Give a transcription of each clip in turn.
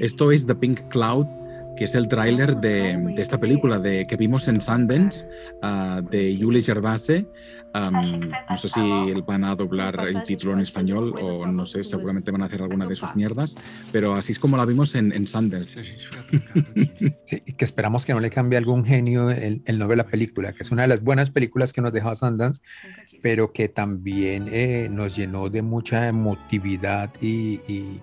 Esto es The Pink Cloud, que es el tráiler de, de esta película de, que vimos en Sundance ah, de Julie Gervase. Am, no sé si van a doblar el título en español o no sé, seguramente van a hacer alguna de sus mierdas, pero así es como la vimos en, en Sundance. Sí, y que esperamos que no le cambie algún genio el, el nombre de la película, que es una de las buenas películas que nos dejó Sundance, pero que también eh, nos llenó de mucha emotividad y, y-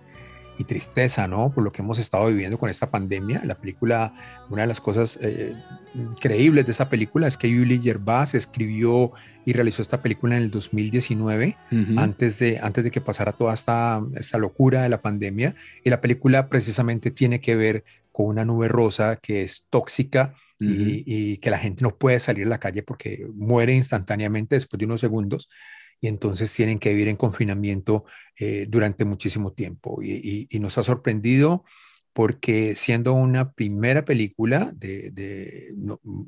y tristeza, ¿no? Por lo que hemos estado viviendo con esta pandemia. La película, una de las cosas eh, increíbles de esta película es que Julie Gervais escribió y realizó esta película en el 2019 Ujú. antes, de, antes de que pasara toda esta, esta locura de la pandemia. Y la película precisamente tiene que ver con una nube rosa que es tóxica y, Ujú. y que la gente no puede salir a la calle porque muere instantáneamente después de unos segundos entonces tienen que vivir en confinamiento eh, durante muchísimo tiempo. Y, nos ha sorprendido porque siendo una primera película de,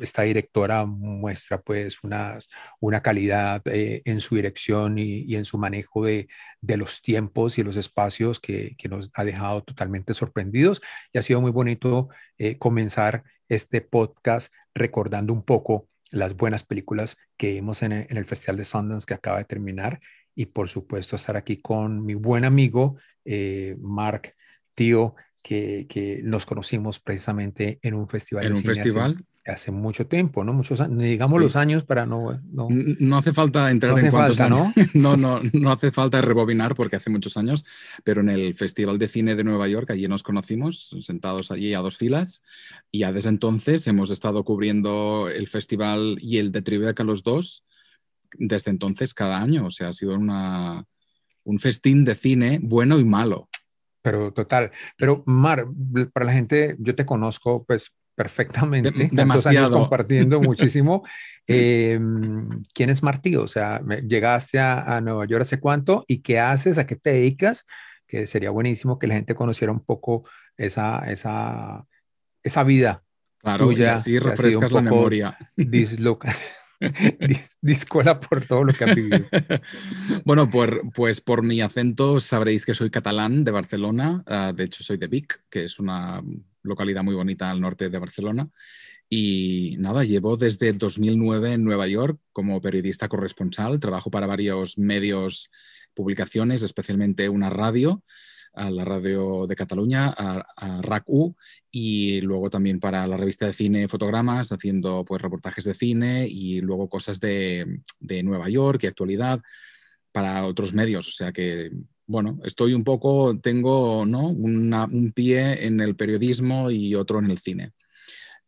esta directora muestra pues una calidad eh, en su dirección y, en su manejo de, los tiempos y los espacios que, que nos ha dejado totalmente sorprendidos y ha sido muy bonito eh, comenzar este podcast recordando un poco las buenas películas que vimos en el, Festival de Sundance que acaba de terminar y por supuesto estar aquí con mi buen amigo eh, Mark Tío que, que nos conocimos precisamente en un festival En de un cine hace- festival. hace, mucho tiempo, ¿no? Muchos años, digamos Sí. los años para no... no No hace falta entrar No en hace cuántos falta, años. ¿no? No, no, hace falta rebobinar porque hace muchos años, pero en el Festival de Cine de Nueva York, allí nos conocimos, sentados allí a dos filas, y ya desde entonces hemos estado cubriendo el festival y el de Tribeca los dos, desde entonces cada año. O sea, ha sido una, un festín de cine bueno y malo. Pero total. Pero Mar, para la gente, yo te conozco pues perfectamente. De- tantos años demasiado. compartiendo muchísimo. Eh, ¿Quién es Martí? O sea, llegaste a, a Nueva York hace cuánto y qué haces, a qué te dedicas, que sería buenísimo que la gente conociera un poco esa, esa, esa vida Claro, y Tuya, así ha sido refrescas la memoria. disloca, dis- discola por todo lo que has vivido. Bueno, por, pues por mi acento sabréis que soy catalán de Barcelona. Ah, de hecho, soy de Vic, que es una localidad muy bonita al norte de Barcelona. Y nada, llevo desde 2009 en Nueva York como periodista corresponsal. Trabajo para varios medios, publicaciones, especialmente una radio, a la radio de Cataluña, a, a RAC-U, y luego también para la revista de cine Fotogramas, haciendo pues reportajes de cine y luego cosas de, de Nueva York y actualidad para otros medios. O sea que, bueno, estoy un poco, tengo ¿no? Un pie en el periodismo y otro en el cine.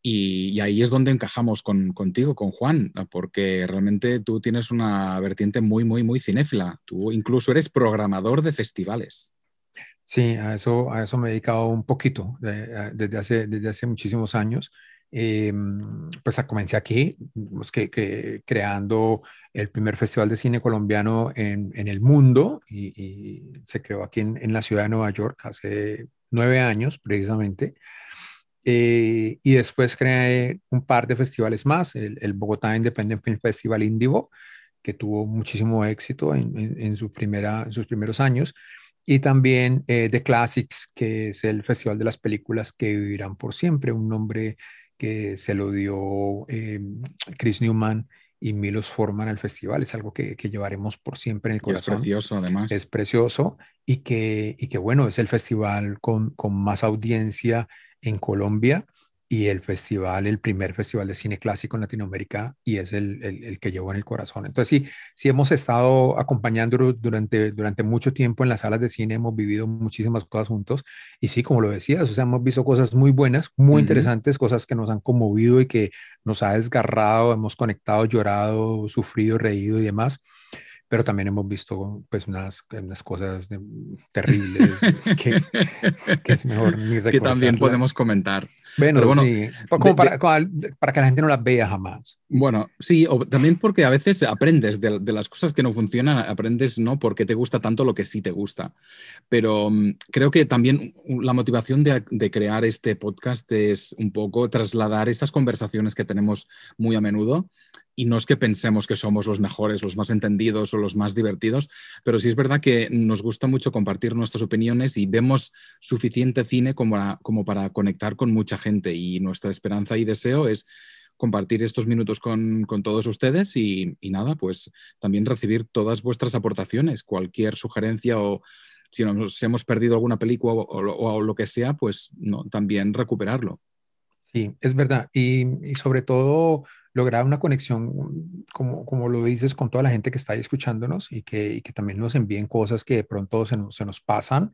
Y, y ahí es donde encajamos con, contigo, con Juan, porque realmente tú tienes una vertiente muy, muy, muy cinéfila. Tú incluso eres programador de festivales. Sí, a eso, a eso me he dedicado un poquito a- desde, hace, desde hace muchísimos años. Eh, pues comencé aquí, pues, que, que creando el primer festival de cine colombiano en, en el mundo y, y se creó aquí en, en la ciudad de Nueva York hace nueve años precisamente. Eh, y después creé un par de festivales más, el, el Bogotá Independent Film Festival Indivo, que tuvo muchísimo éxito en, en- su primera, sus primeros años y también eh, The Classics, que es el festival de las películas que vivirán por siempre, un nombre que se lo dio eh, Chris Newman y Milos Forman al festival. Es algo que, que llevaremos por siempre en el Y es corazón. precioso, además. Es precioso y que, y que bueno, es el festival con, con más audiencia en Colombia y el festival, el primer festival de cine clásico en Latinoamérica y es el, el, el que llevo en el corazón. Entonces sí, sí hemos estado acompañándolo durante, durante mucho tiempo en las salas de cine, hemos vivido muchísimas cosas juntos y sí, como lo decías, o sea, hemos visto cosas muy buenas, muy interesantes, cosas que nos han conmovido y que nos ha desgarrado, hemos conectado, llorado, sufrido, reído y demás pero también hemos visto pues unas, unas cosas de- terribles que, que es mejor ni que también podemos comentar. Bueno, bueno, sí, como de- para, que la gente no las vea jamás. Bueno, sí, o también porque a veces aprendes de, las cosas que no funcionan, aprendes, ¿no? Porque te gusta tanto lo que sí te gusta. Pero mm, creo que también la motivación de, de crear este podcast es un poco trasladar esas conversaciones que tenemos muy a menudo y no es que pensemos que somos los mejores, los más entendidos o los más divertidos, pero sí es verdad que nos gusta mucho compartir nuestras opiniones y vemos suficiente cine como para, como para conectar con mucha gente y nuestra esperanza y deseo es compartir estos minutos con, todos ustedes y, nada, pues también recibir todas vuestras aportaciones, cualquier sugerencia o si nos hemos perdido alguna película o, lo que sea, pues no, también recuperarlo. Sí, es verdad. Y, sobre todo lograr una conexión, como, como lo dices, con toda la gente que está ahí escuchándonos y que, que también nos envíen cosas que de pronto se nos, se nos pasan.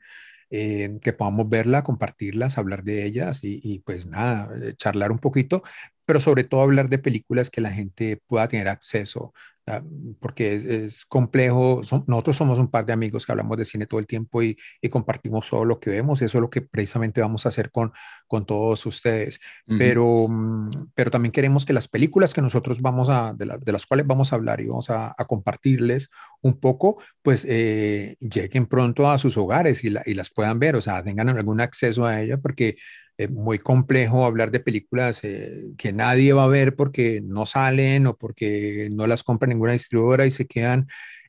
Eh, que podamos verla, compartirlas, hablar de ellas y, y, pues nada, eh, charlar un poquito, pero sobre todo hablar de películas que la gente pueda tener acceso, porque es, complejo. nosotros somos un par de amigos que hablamos de cine todo el tiempo y, compartimos todo lo que vemos. Eso es lo que precisamente vamos a hacer con, con todos ustedes. pero, mm, pero también queremos que las películas que nosotros vamos a, de, las cuales vamos a hablar y vamos a, compartirles un poco, pues eh, lleguen pronto a sus hogares y, y las puedan ver, o sea, tengan algún acceso a ella, porque es muy complejo hablar de películas eh, que nadie va a ver porque no salen o porque no las compra ninguna distribuidora y se quedan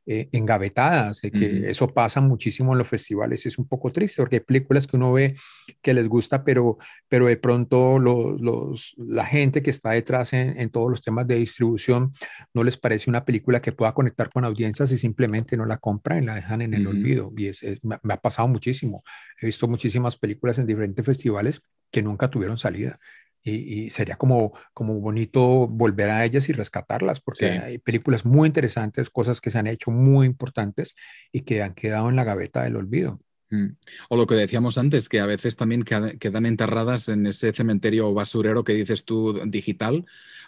eh, engavetadas, que eso pasa muchísimo en los festivales, es un poco triste porque hay películas que uno ve que les gusta, pero, pero de pronto los, la gente que está detrás en, todos los temas de distribución no les parece una película que pueda conectar con audiencias y simplemente no la compran y la dejan en el olvido. Y es, me, ha pasado muchísimo. He visto muchísimas películas en diferentes festivales que nunca tuvieron salida y, sería como, como bonito volver a ellas y rescatarlas, porque hay películas muy interesantes, cosas que se han hecho muy importantes y que han quedado en la gaveta del olvido. Mm. O lo que decíamos antes, que a veces también quedan enterradas en ese cementerio basurero que dices tú digital,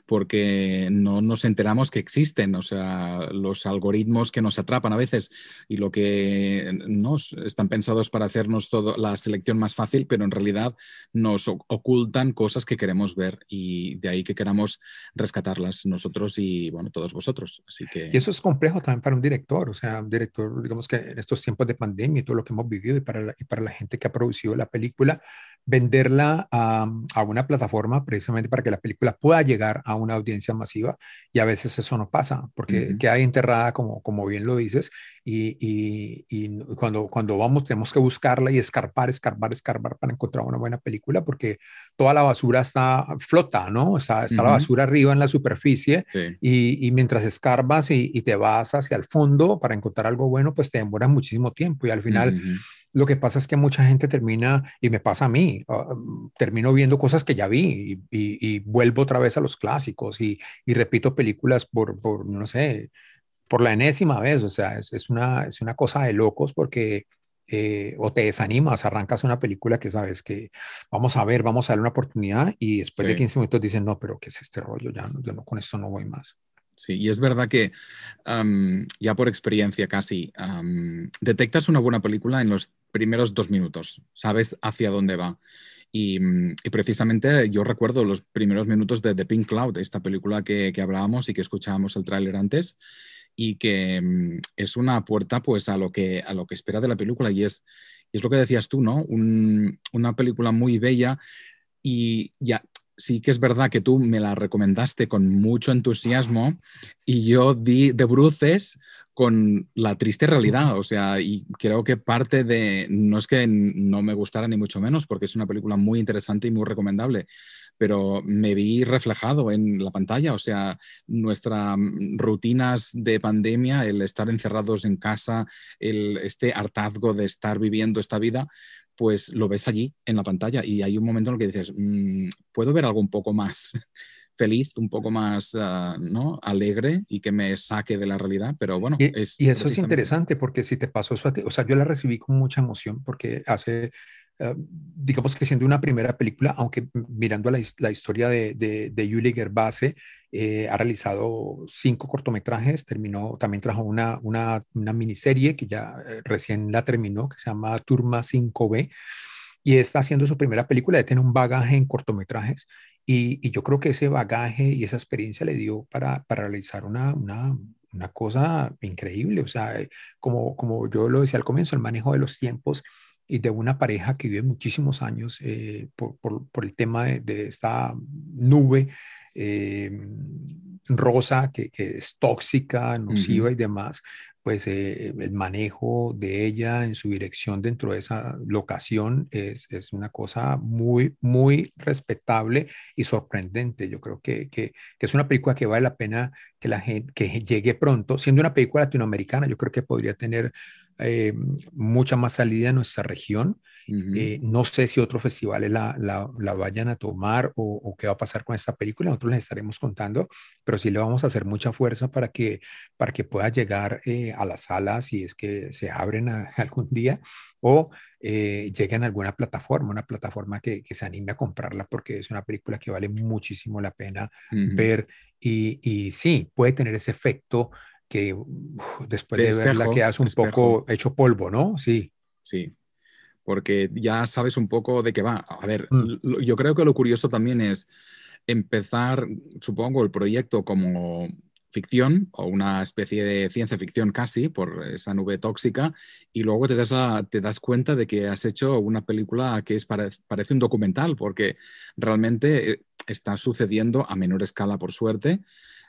porque no nos enteramos que existen, o sea, los algoritmos que nos atrapan a veces y lo que nos están pensados para hacernos todo, la selección más fácil, pero en realidad nos ocultan cosas que queremos ver y de ahí que queramos rescatarlas nosotros y, bueno, todos vosotros. Así que... Y eso es complejo también para un director, o sea, un director, digamos que en estos tiempos de pandemia y todo lo que hemos vivido y para la, y para la gente que ha producido la película, venderla a, a una plataforma precisamente para que la película pueda llegar a una audiencia masiva y a veces eso no pasa porque queda enterrada, como, como bien lo dices, y, y, cuando, cuando vamos tenemos que buscarla y escarpar, escarpar, escarpar para encontrar una buena película porque toda la basura está flota, ¿no? Está, está la basura arriba en la superficie y, y, mientras escarbas y, te vas hacia el fondo para encontrar algo bueno, pues te demoras muchísimo tiempo y al final... Lo que pasa es que mucha gente termina, y me pasa a mí, ah, termino viendo cosas que ya vi y, vuelvo otra vez a los clásicos y, repito películas por, por, no sé, por la enésima vez. O sea, es, una, es una cosa de locos porque eh, o te desanimas, arrancas una película que sabes que vamos a ver, vamos a darle una oportunidad y después de 15 minutos dicen, no, pero ¿qué es este rollo? Ya yo no, con esto no voy más. Sí, y es verdad que ya por experiencia casi, detectas una buena película en los primeros dos minutos, sabes hacia dónde va. Y, precisamente yo recuerdo los primeros minutos de The Pink Cloud, esta película que, hablábamos y que escuchábamos el tráiler antes, y que mm, es una puerta pues a lo que, a lo que espera de la película y es, es lo que decías tú, ¿no? una película muy bella y ya sí que es verdad que tú me la recomendaste con mucho entusiasmo y yo di de bruces con la triste realidad. O sea, y creo que parte de, no es que no me gustara ni mucho menos, porque es una película muy interesante y muy recomendable, pero me vi reflejado en la pantalla. O sea, nuestras rutinas de pandemia, el estar encerrados en casa, el, este hartazgo de estar viviendo esta vida, pues lo ves allí en la pantalla y hay un momento en el que dices, mm, ¿puedo ver algo un poco más feliz, un poco más ah, ¿no? alegre y que me saque de la realidad? Pero bueno, y, y eso es interesante porque si te pasó eso a ti, o sea, yo la recibí con mucha emoción porque hace eh, digamos que siendo una primera película, aunque mirando la, la historia de, de, de Yuli Gerbase, eh, ha realizado cinco cortometrajes, terminó, también trajo una, una, una miniserie que ya eh, recién la terminó, que se llama Turma 5B, y está haciendo su primera película, ya tiene un bagaje en cortometrajes, y, y yo creo que ese bagaje y esa experiencia le dio para, para realizar una, una, una cosa increíble, o sea, como, como yo lo decía al comienzo, el manejo de los tiempos y de una pareja que vive muchísimos años eh, por, por, por, el tema de, esta nube. Eh, rosa, que, que es tóxica, nociva y demás, pues eh, el manejo de ella en su dirección dentro de esa locación es, es una cosa muy, muy respetable y sorprendente. Yo creo que, que, que, es una película que vale la pena que la gente que llegue pronto. Siendo una película latinoamericana, yo creo que podría tener eh, mucha más salida en nuestra región. Eh, no sé si otros festivales la, la, la vayan a tomar o, o, qué va a pasar con esta película. Nosotros les estaremos contando, pero sí le vamos a hacer mucha fuerza para que, para que pueda llegar eh, a las salas si es que se abren a, algún día o eh, lleguen a alguna plataforma, una plataforma que, que, se anime a comprarla porque es una película que vale muchísimo la pena uh -huh. ver y, y, sí, puede tener ese efecto que uf, después de, de espejo, verla quedas un poco hecho polvo, ¿no? Sí. Sí, porque ya sabes un poco de qué va. A ver, mm. yo creo que lo curioso también es empezar, supongo, el proyecto como ficción o una especie de ciencia ficción casi por esa nube tóxica y luego te das, la, te das cuenta de que has hecho una película que es parece un documental porque realmente eh, está sucediendo a menor escala por suerte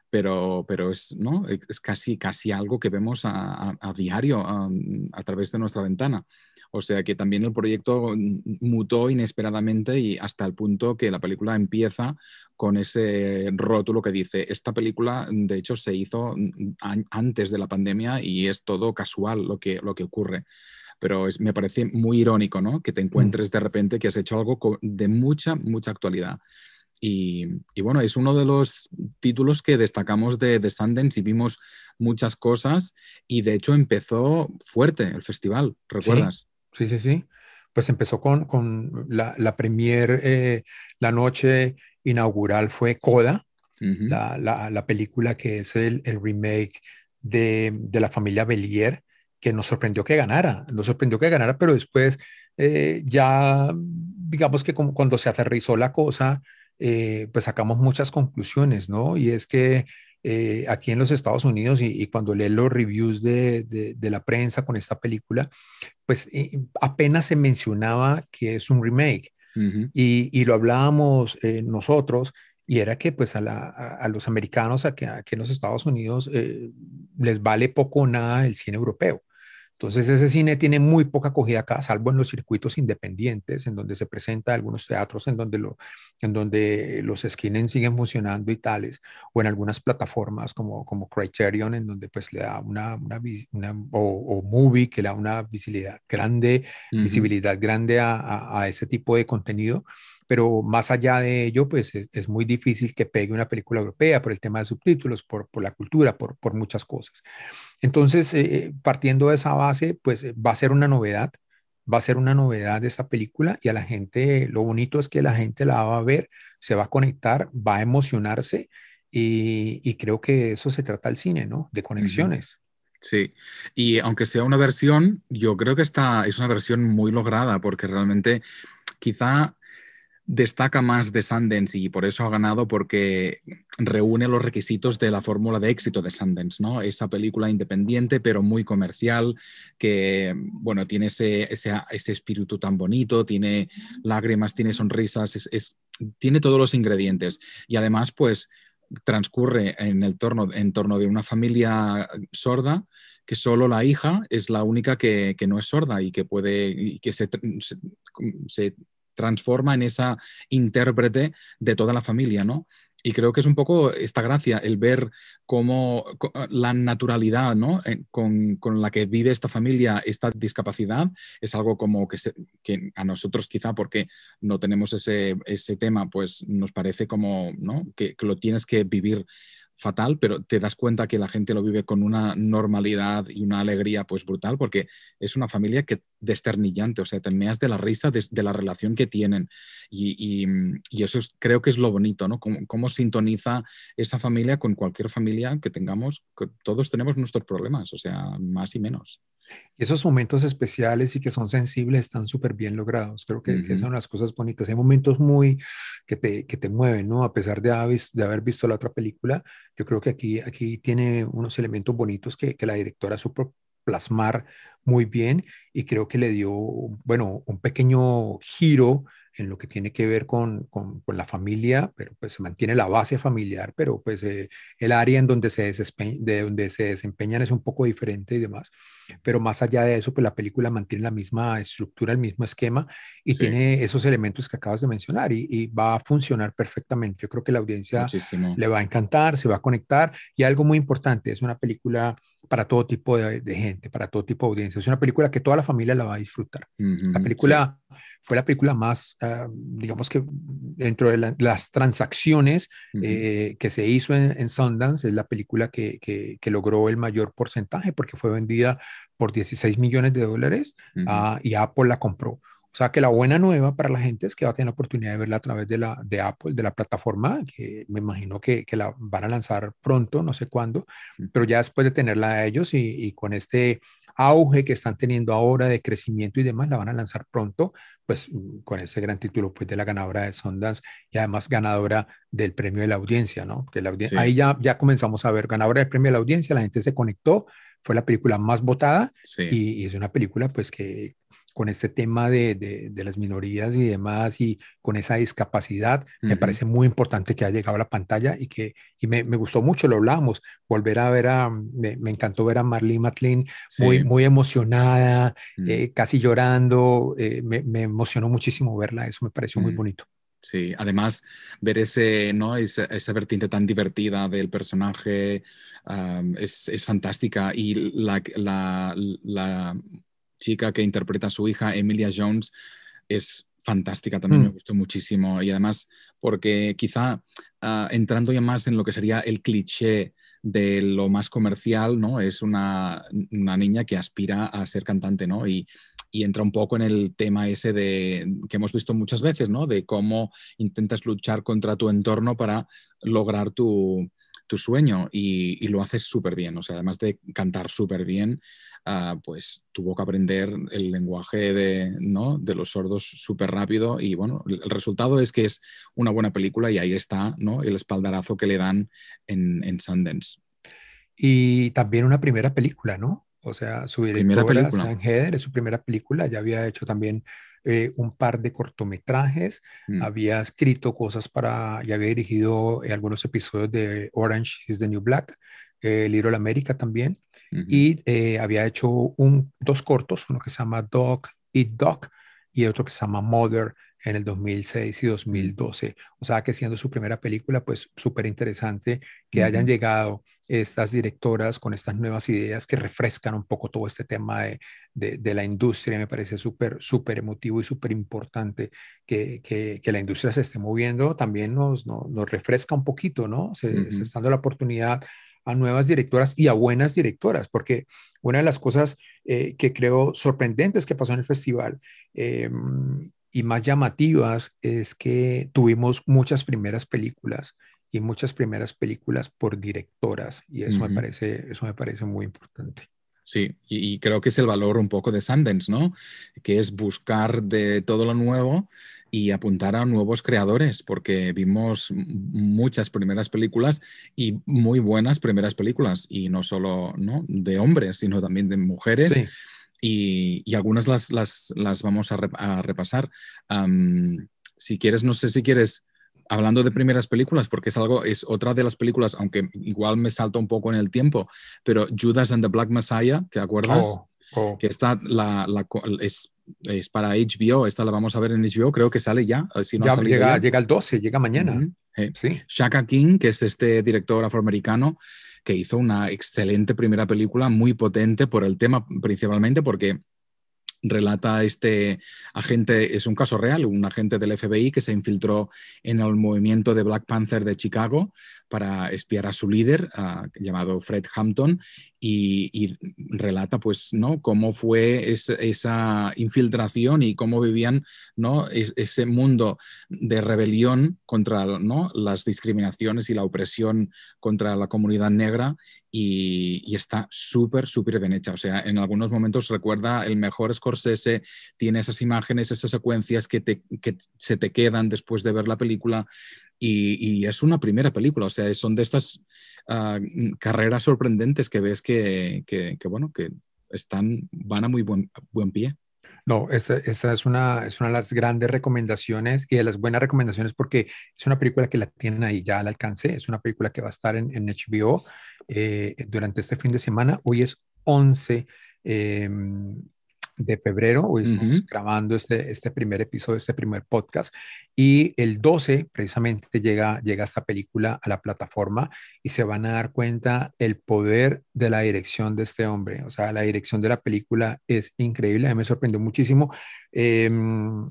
pero, pero es, ¿no? es casi, casi algo que vemos a, a, a diario a, a, través de nuestra ventana. O sea que también el proyecto mutó inesperadamente y hasta el punto que la película empieza con ese rótulo que dice, esta película de hecho se hizo antes de la pandemia y es todo casual lo que, lo que ocurre. Pero es, me parece muy irónico, ¿no? Que te encuentres de repente que has hecho algo de mucha, mucha actualidad. Y, y, bueno, es uno de los títulos que destacamos de, de Sundance y vimos muchas cosas y de hecho empezó fuerte el festival, ¿recuerdas? Sí. Sí, sí, sí. Pues empezó con, con la, la premier, eh, la noche inaugural fue Coda, uh -huh. la, la, la, película que es el, el remake de, de, la familia Belier, que nos sorprendió que ganara, nos sorprendió que ganara, pero después eh, ya, digamos que como cuando se aterrizó la cosa, eh, pues sacamos muchas conclusiones, ¿no? Y es que eh, aquí en los Estados Unidos y, y cuando lees los reviews de, de, de, la prensa con esta película, pues eh, apenas se mencionaba que es un remake uh -huh. y, y, lo hablábamos eh, nosotros y era que pues a, la, a, a los americanos aquí, aquí, en los Estados Unidos eh, les vale poco o nada el cine europeo. Entonces ese cine tiene muy poca acogida acá, salvo en los circuitos independientes, en donde se presenta algunos teatros, en donde, lo, en donde los screenings siguen funcionando y tales, o en algunas plataformas como, como Criterion, en donde pues le da una, una, una o, o, Movie, que le da una visibilidad grande, uh -huh. visibilidad grande a, a, a ese tipo de contenido pero más allá de ello, pues es, es, muy difícil que pegue una película europea por el tema de subtítulos, por, por la cultura, por, por, muchas cosas. Entonces, eh, partiendo de esa base, pues va a ser una novedad, va a ser una novedad esta película y a la gente, lo bonito es que la gente la va a ver, se va a conectar, va a emocionarse y, y creo que eso se trata el cine, ¿no? De conexiones. Sí, y aunque sea una versión, yo creo que esta es una versión muy lograda porque realmente quizá destaca más de Sundance y por eso ha ganado porque reúne los requisitos de la fórmula de éxito de Sundance, ¿no? Esa película independiente pero muy comercial que, bueno, tiene ese, ese, ese espíritu tan bonito, tiene lágrimas, tiene sonrisas, es, tiene todos los ingredientes y además pues transcurre en el torno, en torno de una familia sorda que solo la hija es la única que, que no es sorda y que puede y que se transforma en esa intérprete de toda la familia, ¿no? Y creo que es un poco esta gracia, el ver cómo la naturalidad ¿no? Eh, con, con, la que vive esta familia esta discapacidad es algo como que, que a nosotros quizá porque no tenemos ese, ese tema, pues nos parece como ¿no? que lo tienes que vivir fatal, pero te das cuenta que la gente lo vive con una normalidad y una alegría pues brutal, porque es una familia que desternillante, o sea, te meas de la risa de, la relación que tienen. Y, y, eso es, creo que es lo bonito, ¿no? Cómo, sintoniza esa familia con cualquier familia que tengamos, que todos tenemos nuestros problemas, o sea, más y menos. Y esos momentos especiales y que son sensibles están súper bien logrados. Creo que, uh -huh. que, son las cosas bonitas. Hay momentos muy que te, que te mueven, ¿no? A pesar de haber, de haber visto la otra película, yo creo que aquí, aquí tiene unos elementos bonitos que, que la directora supo plasmar muy bien y creo que le dio, bueno, un pequeño giro en lo que tiene que ver con, con, con la familia, pero pues se mantiene la base familiar, pero pues eh, el área en donde se, de donde se desempeñan es un poco diferente y demás. Pero más allá de eso, pues la película mantiene la misma estructura, el mismo esquema y tiene esos elementos que acabas de mencionar y, y, va a funcionar perfectamente. Yo creo que la audiencia Muchísimo. le va a encantar, se va a conectar y algo muy importante, es una película para todo tipo de, de, gente, para todo tipo de audiencia. Es una película que toda la familia la va a disfrutar. Uh -huh, la película sí. fue la película más, uh, digamos que dentro de la, las transacciones uh -huh. eh, que se hizo en, en, Sundance, es la película que, que, que, logró el mayor porcentaje porque fue vendida por 16 millones de dólares uh -huh. uh, y Apple la compró. O sea que la buena nueva para la gente es que va a tener la oportunidad de verla a través de, la, de Apple, de la plataforma, que me imagino que, que la van a lanzar pronto, no sé cuándo, pero ya después de tenerla a ellos y, y, con este auge que están teniendo ahora de crecimiento y demás, la van a lanzar pronto, pues con ese gran título pues de la ganadora de Sundance y además ganadora del premio de la audiencia, ¿no? Que la audiencia, sí. ahí ya, ya comenzamos a ver ganadora del premio de la audiencia, la gente se conectó, fue la película más votada sí. y, y, es una película pues que, con este tema de, de, de, las minorías y demás y con esa discapacidad, uh -huh. me parece muy importante que haya llegado a la pantalla y que y me, me gustó mucho, lo hablamos, volver a ver a, me, me encantó ver a Marlene McLean sí. muy, muy emocionada, uh -huh. eh, casi llorando, eh, me, me, emocionó muchísimo verla, eso me pareció uh -huh. muy bonito. Sí, además ver ese, ¿no? esa, esa vertiente tan divertida del personaje um, es, es, fantástica y la, la, la chica que interpreta a su hija, Emilia Jones, es fantástica, también mm. me gustó muchísimo. Y además, porque quizá uh, entrando ya más en lo que sería el cliché de lo más comercial, ¿no? Es una, una niña que aspira a ser cantante, ¿no? Y, y, entra un poco en el tema ese de que hemos visto muchas veces, ¿no? De cómo intentas luchar contra tu entorno para lograr tu, tu sueño y, y lo haces súper bien. O sea, además de cantar súper bien, uh, pues tuvo que aprender el lenguaje de, ¿no? de los sordos súper rápido y bueno, el resultado es que es una buena película y ahí está ¿no? el espaldarazo que le dan en, en Sundance. Y también una primera película, ¿no? O sea, su directora, Heder, es su primera película, ya había hecho también eh, un par de cortometrajes, mm. había escrito cosas para, ya había dirigido eh, algunos episodios de Orange is the New Black, eh, Little America también, uh -huh. y eh, había hecho un, dos cortos, uno que se llama Dog Eat Dog y otro que se llama Mother en el 2006 y 2012. O sea que siendo su primera película, pues súper interesante que uh -huh. hayan llegado estas directoras con estas nuevas ideas que refrescan un poco todo este tema de, de, de la industria. Me parece súper, súper emotivo y súper importante que, que, que, la industria se esté moviendo. También nos, nos, nos refresca un poquito, ¿no? Se, uh -huh. se está dando la oportunidad a nuevas directoras y a buenas directoras, porque una de las cosas eh, que creo sorprendentes que pasó en el festival eh, y más llamativas es que tuvimos muchas primeras películas y muchas primeras películas por directoras y eso, uh -huh. me, parece, eso me parece muy importante. Sí, y, y, creo que es el valor un poco de Sundance, ¿no? Que es buscar de todo lo nuevo y apuntar a nuevos creadores, porque vimos muchas primeras películas y muy buenas primeras películas, y no solo ¿no? de hombres, sino también de mujeres. Sí. Y, y, algunas las, las, las vamos a, re, a repasar. Um, si quieres, no sé si quieres, hablando de primeras películas, porque es algo, es otra de las películas, aunque igual me salto un poco en el tiempo, pero Judas and the Black Messiah, ¿te acuerdas? Oh, oh. Que está la, la, es es para HBO, esta la vamos a ver en HBO, creo que sale ya. Si no ya, llega, ya. llega el 12, llega mañana. Uh -huh. sí. Shaka King, que es este director afroamericano, que hizo una excelente primera película, muy potente por el tema principalmente, porque relata este agente, es un caso real, un agente del FBI que se infiltró en el movimiento de Black Panther de Chicago para espiar a su líder, uh, llamado Fred Hampton, y, relata pues, ¿no? cómo fue es, esa infiltración y cómo vivían ¿no? Es, ese mundo de rebelión contra ¿no? las discriminaciones y la opresión contra la comunidad negra y, y está súper, súper bien hecha. O sea, en algunos momentos recuerda el mejor Scorsese, tiene esas imágenes, esas secuencias que, te, que se te quedan después de ver la película y, es una primera película, o sea, son de estas uh, carreras sorprendentes que ves que, que, que, bueno, que están, van a muy buen, buen pie. No, esta, esta, es, una, es una de las grandes recomendaciones y de las buenas recomendaciones porque es una película que la tienen ahí ya al alcance. Es una película que va a estar en, en HBO eh, durante este fin de semana. Hoy es 11 de febrero. Hoy estamos grabando este, este primer episodio, este primer podcast. Y el 12 precisamente llega, llega esta película a la plataforma y se van a dar cuenta el poder de la dirección de este hombre. O sea, la dirección de la película es increíble. A mí me sorprendió muchísimo. Em,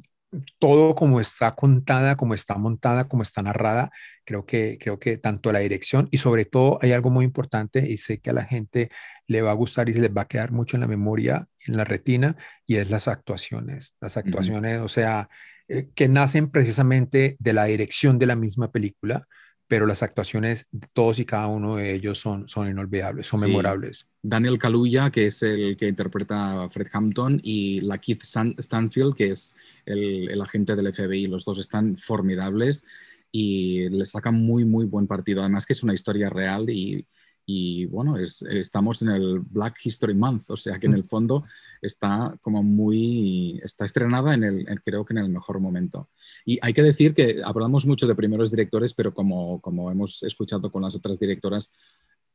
todo como está contada, como está montada, como está narrada, creo que, creo que tanto la dirección y sobre todo hay algo muy importante y sé que a la gente le va a gustar y se les va a quedar mucho en la memoria, en la retina, y es las actuaciones. Las actuaciones, o sea, eh, que nacen precisamente de la dirección de la misma película, pero las actuaciones, todos y cada uno de ellos son, son inolvidables, son memorables. Daniel Kaluuya, que es el que interpreta a Fred Hampton, y la Keith Stanfield, que es el, el, agente del FBI. Los dos están formidables y le sacan muy, muy buen partido. Además que es una historia real y, y bueno, es, estamos en el Black History Month, o sea que en el fondo está como muy, está estrenada en el, creo que en el mejor momento. Y hay que decir que hablamos mucho de primeros directores, pero como, como hemos escuchado con las otras directoras,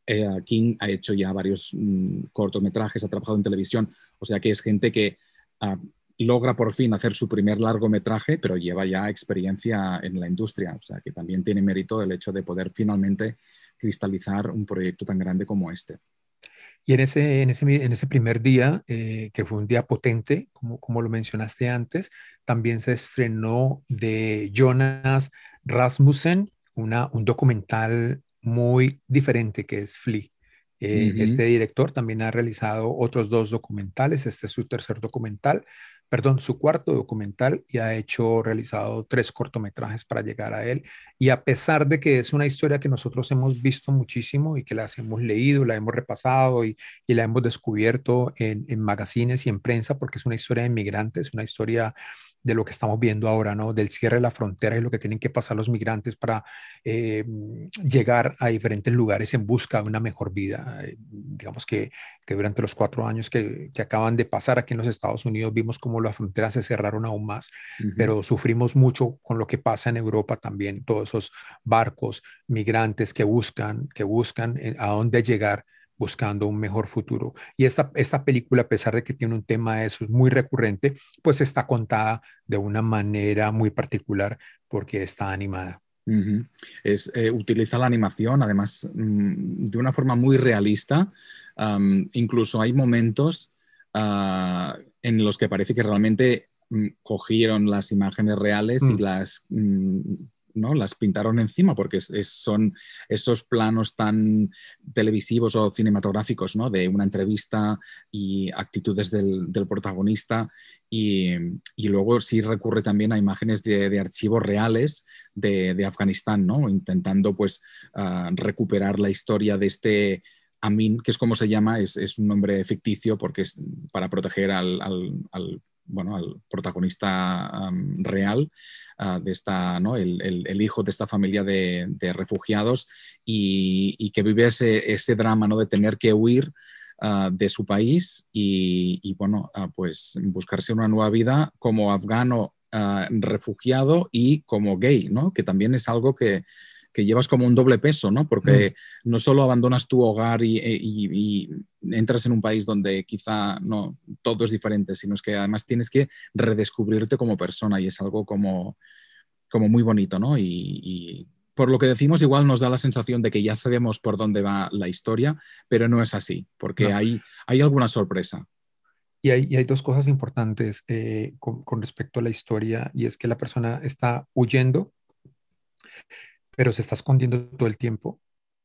eh, King ha hecho ya varios mm, cortometrajes, ha trabajado en televisión, o sea que es gente que ah, logra por fin hacer su primer largometraje, pero lleva ya experiencia en la industria, o sea que también tiene mérito el hecho de poder finalmente cristalizar un proyecto tan grande como este. Y en ese, en ese, en ese primer día, eh, que fue un día potente, como, como lo mencionaste antes, también se estrenó de Jonas Rasmussen una, un documental muy diferente que es Flea. Eh, este director también ha realizado otros dos documentales, este es su tercer documental, perdón, su cuarto documental y ha hecho, realizado tres cortometrajes para llegar a él. Y a pesar de que es una historia que nosotros hemos visto muchísimo y que las hemos leído, la hemos repasado y, la hemos descubierto en, en magazines y en prensa, porque es una historia de inmigrantes, una historia de lo que estamos viendo ahora, ¿no? Del cierre de la frontera y lo que tienen que pasar los migrantes para eh, llegar a diferentes lugares en busca de una mejor vida. Eh, digamos que, que, durante los cuatro años que, que, acaban de pasar aquí en los Estados Unidos vimos cómo las fronteras se cerraron aún más, pero sufrimos mucho con lo que pasa en Europa también, todos esos barcos migrantes que buscan, que buscan eh, a dónde llegar buscando un mejor futuro. Y esta, esta película, a pesar de que tiene un tema de eso muy recurrente, pues está contada de una manera muy particular porque está animada. es, eh, utiliza la animación, además, mm, de una forma muy realista. incluso hay momentos ah, en los que parece que realmente mm, cogieron las imágenes reales y mm. ¿No? las pintaron encima porque son esos planos tan televisivos o cinematográficos ¿no? de una entrevista y actitudes del, protagonista y, luego sí recurre también a imágenes de, archivos reales de, Afganistán, ¿no? intentando pues ah, recuperar la historia de este Amin, que es como se llama, es, un nombre ficticio porque es para proteger al bueno, al protagonista real ah, de esta, ¿no? el, hijo de esta familia de, refugiados y, que vive ese, ese, drama ¿no? de tener que huir ah, de su país y, bueno, ah, pues buscarse una nueva vida como afgano refugiado y como gay, ¿no? que también es algo que, que llevas como un doble peso, ¿no? Porque mm. no solo abandonas tu hogar y, entras en un país donde quizá no todo es diferente, sino es que además tienes que redescubrirte como persona y es algo como, como muy bonito, ¿no? Y, por lo que decimos, igual nos da la sensación de que ya sabemos por dónde va la historia, pero no es así, porque hay, hay alguna sorpresa. Y hay, hay, dos cosas importantes eh, con, con, respecto a la historia, y es que la persona está huyendo pero se está escondiendo todo el tiempo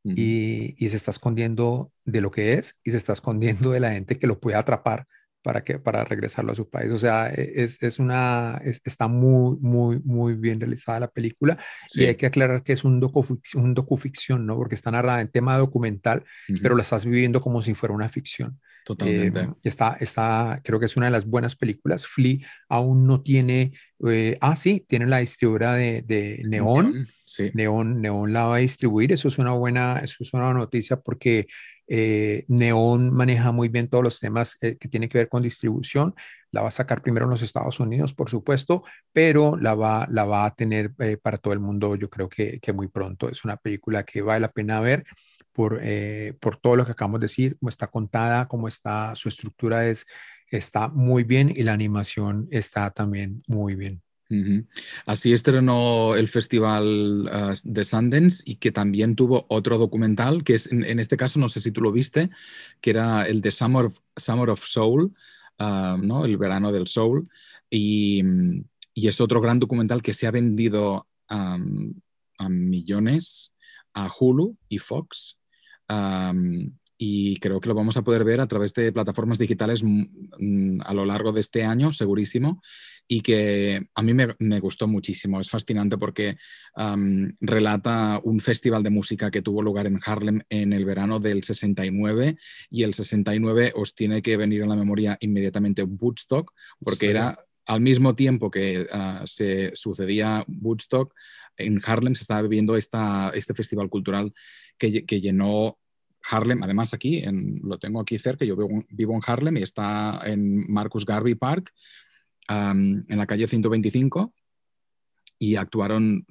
y, y, se está escondiendo de lo que es y se está escondiendo de la gente que lo puede atrapar para, que, para regresarlo a su país. O sea, e, es, es una, está muy, muy, muy bien realizada la película y hay que aclarar que es un, docuficción, un docuficción, ¿no? Porque está narrada en tema documental, pero la estás viviendo como si fuera una ficción. Totalmente. Eh, está, está, creo que es una de las buenas películas. Flea aún no tiene, eh, ah, sí, tiene la distribuidora de, de Neon. Neon, sí. Neon, Neon la va a distribuir. Eso es una buena, eso es una noticia porque eh, Neon maneja muy bien todos los temas eh, que tienen que ver con distribución. La va a sacar primero en los Estados Unidos, por supuesto, pero la va, la va a tener eh, para todo el mundo, yo creo que, que, muy pronto. Es una película que vale la pena ver por, por todo lo que acabamos de decir, cómo está contada, cómo está, su estructura es, está muy bien y la animación está también muy bien. Así estrenó el festival uh, de Sundance y que también tuvo otro documental, que es, en, en, este caso, no sé si tú lo viste, que era el de Summer of, Summer of Soul, uh, ¿no? el verano del soul, y, y, es otro gran documental que se ha vendido um, a millones a Hulu y Fox. Um, y creo que lo vamos a poder ver a través de plataformas digitales a lo largo de este año, segurísimo, y que a mí me, me gustó muchísimo. Es fascinante porque um, relata un festival de música que tuvo lugar en Harlem en el verano del 69 y el 69 os tiene que venir a la memoria inmediatamente Woodstock, porque sí. era al mismo tiempo que uh, se sucedía Woodstock, en Harlem se estaba viviendo este festival cultural que, llenó Harlem, además aquí, en, lo tengo aquí cerca, yo vivo, en Harlem y está en Marcus Garvey Park, en la calle 125, y actuaron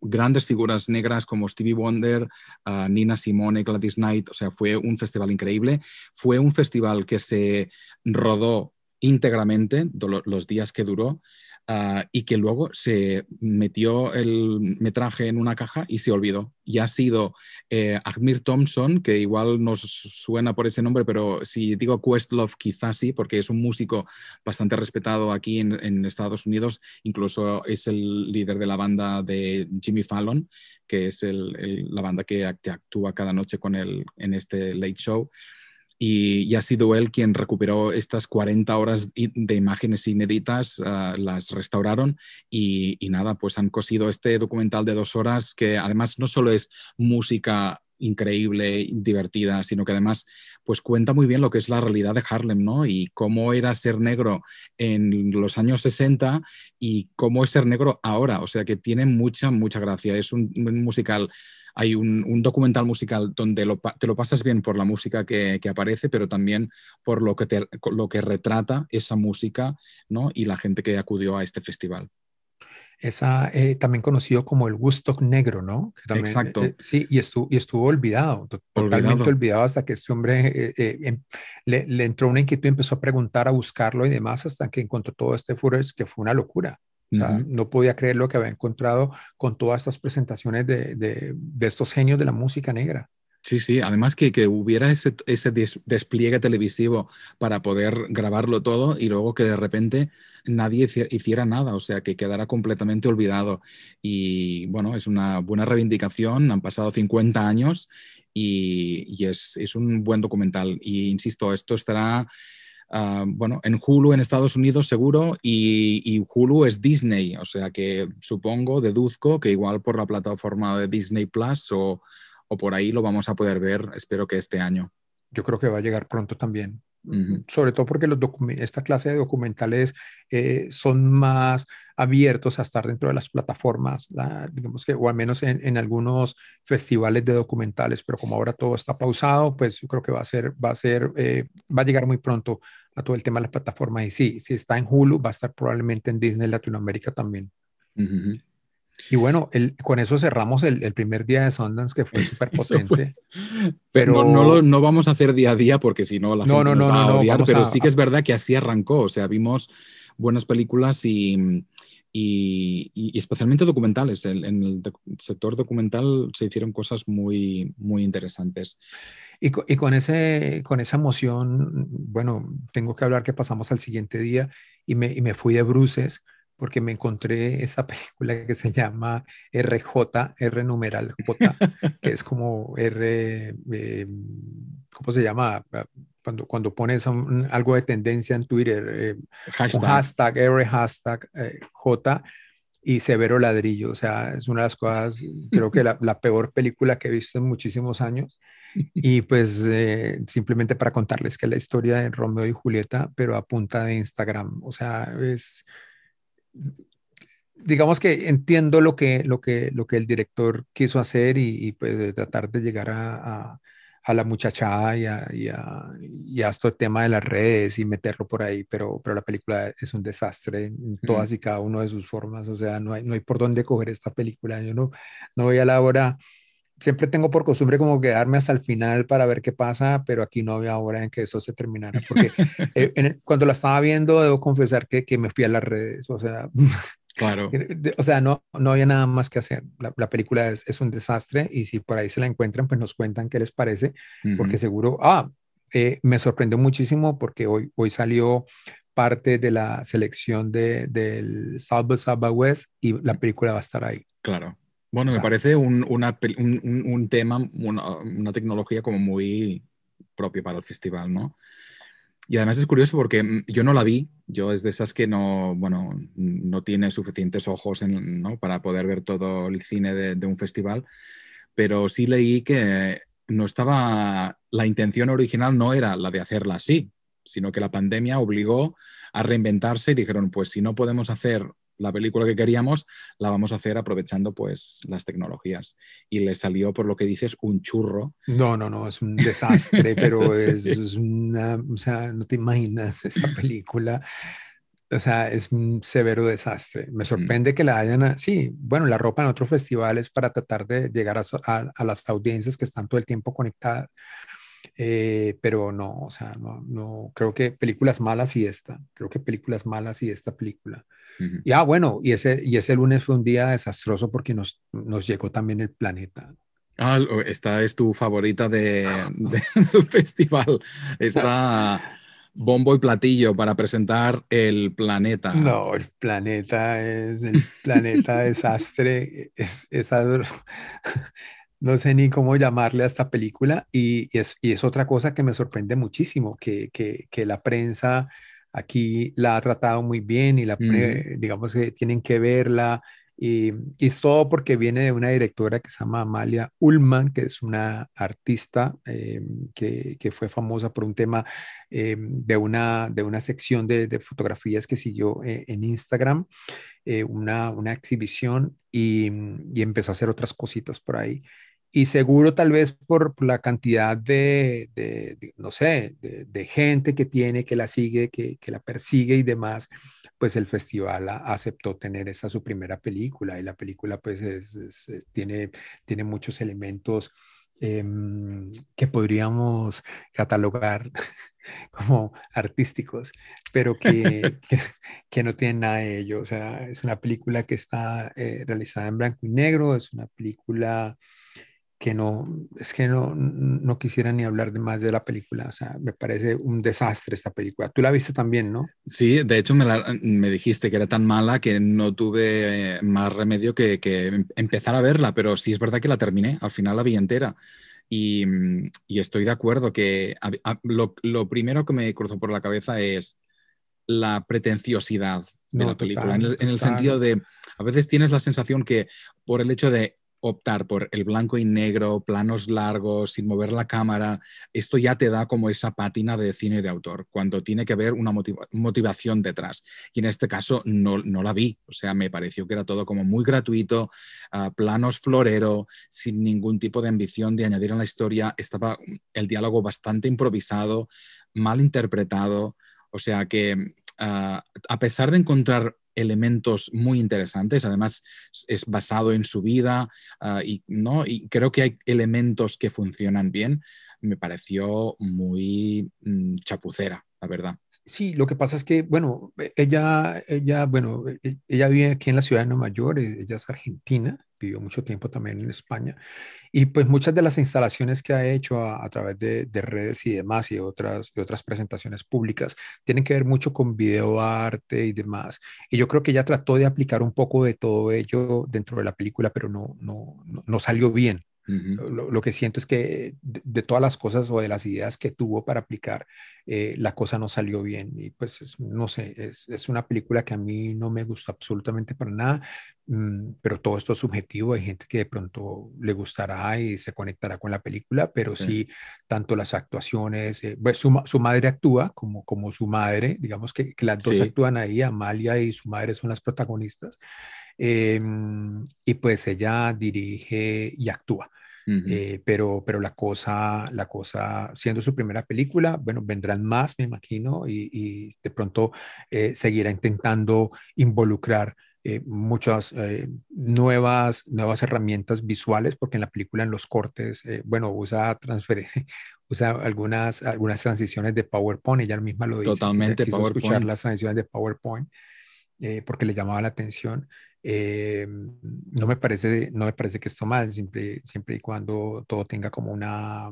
grandes figuras negras como Stevie Wonder, uh, Nina Simone, Gladys Knight, o sea, fue un festival increíble, fue un festival que se rodó íntegramente los días que duró Uh, y que luego se metió el metraje en una caja y se olvidó. Y ha sido eh, Agmir Thompson, que igual nos suena por ese nombre, pero si digo Questlove quizás sí, porque es un músico bastante respetado aquí en, Estados Unidos, incluso es el líder de la banda de Jimmy Fallon, que es la banda que, que, actúa cada noche con él en este late show. Y, y, ha sido él quien recuperó estas 40 horas de imágenes inéditas, uh, las restauraron y, nada, pues han cosido este documental de dos horas que además no solo es música increíble, divertida, sino que además pues cuenta muy bien lo que es la realidad de Harlem, ¿no? Y cómo era ser negro en los años 60 y cómo es ser negro ahora, o sea que tiene mucha, mucha gracia, es un, musical hay un, un, documental musical donde lo, te lo pasas bien por la música que, que, aparece, pero también por lo que, te, lo que retrata esa música ¿no? y la gente que acudió a este festival. Esa, eh, también conocido como el Woodstock negro, ¿no? También, Exacto. Eh, sí, y estuvo, y estuvo olvidado, totalmente olvidado. olvidado, hasta que este hombre eh, em, le, le, entró una inquietud, empezó a preguntar, a buscarlo y demás, hasta que encontró todo este furor, que fue una locura. O sea, uh -huh. no podía creer lo que había encontrado con todas estas presentaciones de, de, de estos genios de la música negra. Sí, sí, además que, que hubiera ese, ese, despliegue televisivo para poder grabarlo todo y luego que de repente nadie hiciera nada, o sea, que quedara completamente olvidado. Y bueno, es una buena reivindicación, han pasado 50 años y, y es, es, un buen documental. Y insisto, esto estará Uh, bueno, en Hulu en Estados Unidos seguro y, y, Hulu es Disney, o sea que supongo, deduzco que igual por la plataforma de Disney Plus o, o por ahí lo vamos a poder ver, espero que este año. Yo creo que va a llegar pronto también. Uh -huh. Sobre todo porque los esta clase de documentales eh, son más abiertos a estar dentro de las plataformas, la, digamos que, o al menos en, en, algunos festivales de documentales, pero como ahora todo está pausado, pues yo creo que va a ser, va a ser, eh, va a llegar muy pronto a todo el tema de las plataformas. Y sí, si está en Hulu, va a estar probablemente en Disney Latinoamérica también. Uh -huh. Y bueno, el, con eso cerramos el, el, primer día de Sundance, que fue súper potente. Pero no, no, lo, no, vamos a hacer día a día porque si no la no, gente no, nos no, va a odiar, pero a, sí que es verdad que así arrancó. O sea, vimos buenas películas y, y, y especialmente documentales. En, el sector documental se hicieron cosas muy, muy interesantes. Y, y, con, ese, con esa emoción, bueno, tengo que hablar que pasamos al siguiente día y me, y me fui de bruces porque me encontré esa película que se llama RJ, R numeral J, que es como R, eh, ¿cómo se llama? Cuando, cuando pones un, algo de tendencia en Twitter, eh, hashtag. un hashtag, R hashtag eh, J, y Severo Ladrillo. O sea, es una de las cosas, creo que la, la peor película que he visto en muchísimos años. Y pues eh, simplemente para contarles que la historia de Romeo y Julieta, pero a punta de Instagram. O sea, es, digamos que entiendo lo que, lo que, lo que el director quiso hacer y, y pues tratar de llegar a, a, a la muchachada y a, y, a, y a este tema de las redes y meterlo por ahí, pero, pero la película es un desastre en todas y cada una de sus formas. O sea, no hay, no hay por dónde coger esta película. Yo no, no voy a la hora siempre tengo por costumbre como quedarme hasta el final para ver qué pasa, pero aquí no había hora en que eso se terminara, porque eh, cuando la estaba viendo, debo confesar que, que, me fui a las redes, o sea, claro. o sea, no, no había nada más que hacer. La, la película es, es, un desastre y si por ahí se la encuentran, pues nos cuentan qué les parece, uh -huh. porque seguro, ah, eh, me sorprendió muchísimo porque hoy, hoy salió parte de la selección de, del South by Southwest y la película va a estar ahí. Claro. Bueno, o sea, me parece un, una, un, un tema, una, una, tecnología como muy propia para el festival, ¿no? Y además es curioso porque mm, yo no la vi, yo es de esas que no, bueno, no tiene suficientes ojos en, ¿no? para poder ver todo el cine de, de un festival, pero sí leí que no estaba, la intención original no era la de hacerla así, sino que la pandemia obligó a reinventarse y dijeron, pues si no podemos hacer la película que queríamos, la vamos a hacer aprovechando pues las tecnologías. Y le salió, por lo que dices, un churro. No, no, no, es un desastre, pero sí. es, es, una, o sea, no te imaginas esa película. O sea, es un severo desastre. Me sorprende mm. que la hayan, sí, bueno, la ropa en otros festivales para tratar de llegar a, a, a las audiencias que están todo el tiempo conectadas. Eh, pero no, o sea, no, no, creo que películas malas y esta, creo que películas malas y esta película. Uh -huh. Y ah, bueno, y ese, y ese lunes fue un día desastroso porque nos, nos llegó también el planeta. Ah, esta es tu favorita de, de, del festival. Está bombo y platillo para presentar el planeta. No, el planeta es el planeta desastre. Es, esa, no sé ni cómo llamarle a esta película y, y, es, y es, otra cosa que me sorprende muchísimo, que, que, que, la prensa aquí la ha tratado muy bien y la, mm. digamos que tienen que verla y, y, es todo porque viene de una directora que se llama Amalia Ullman, que es una artista eh, que, que, fue famosa por un tema eh, de, una, de una sección de, de fotografías que siguió eh, en Instagram, una, una exhibición y, y empezó a hacer otras cositas por ahí y seguro tal vez por, por la cantidad de, de, de no sé, de, de, gente que tiene, que la sigue, que, que, la persigue y demás, pues el festival aceptó tener esa su primera película y la película pues es, es, es, tiene, tiene muchos elementos eh, que podríamos catalogar como artísticos, pero que, que, que, no tienen nada de ello. O sea, es una película que está eh, realizada en blanco y negro, es una película que no, es que no, no quisiera ni hablar de más de la película, o sea, me parece un desastre esta película. Tú la viste también, ¿no? Sí, de hecho me, la, me dijiste que era tan mala que no tuve eh, más remedio que, que, em, empezar a verla, pero sí es verdad que la terminé, al final la vi entera. Y, y estoy de acuerdo que a, a, lo, lo, primero que me cruzó por la cabeza es la pretenciosidad de no, la película, total, en, el, en el sentido de, a veces tienes la sensación que por el hecho de optar por el blanco y negro, planos largos, sin mover la cámara, esto ya te da como esa pátina de cine de autor, cuando tiene que haber una motiva motivación detrás. Y en este caso no, no, la vi, o sea, me pareció que era todo como muy gratuito, uh, planos florero, sin ningún tipo de ambición de añadir en la historia, estaba el diálogo bastante improvisado, mal interpretado, o sea que uh, a pesar de encontrar elementos muy interesantes. Además, es basado en su vida uh, y, ¿no? y creo que hay elementos que funcionan bien. Me pareció muy mm, chapucera, la verdad. Sí, lo que pasa es que, bueno, ella, ella, bueno, e, ella vive aquí en la ciudad de Nueva York, ella es argentina, vivió mucho tiempo también en España, y pues muchas de las instalaciones que ha hecho a, través de, de, redes y demás y otras, y otras presentaciones públicas tienen que ver mucho con video arte y demás. Y yo creo que ella trató de aplicar un poco de todo ello dentro de la película, pero no, no, no salió bien lo, lo, que siento es que de, de, todas las cosas o de las ideas que tuvo para aplicar, eh, la cosa no salió bien. Y pues, es, no sé, es, es, una película que a mí no me gusta absolutamente para nada, mmm, pero todo esto es subjetivo. Hay gente que de pronto le gustará y se conectará con la película, pero sí, sí tanto las actuaciones, eh, pues su, su, madre actúa como, como su madre, digamos que, que las dos sí. actúan ahí, Amalia y su madre son las protagonistas. Eh, y pues ella dirige y actúa. Uh -huh. eh, pero, pero la cosa, la cosa, siendo su primera película, bueno, vendrán más, me imagino, y, y de pronto eh, seguirá intentando involucrar eh, muchas eh, nuevas, nuevas herramientas visuales, porque en la película, en los cortes, eh, bueno, usa usa algunas, algunas transiciones de PowerPoint, ella misma lo dice. Totalmente, PowerPoint. escuchar las transiciones de PowerPoint, porque le llamaba la atención. Eh, no me parece no me parece que esto mal siempre siempre y cuando todo tenga como una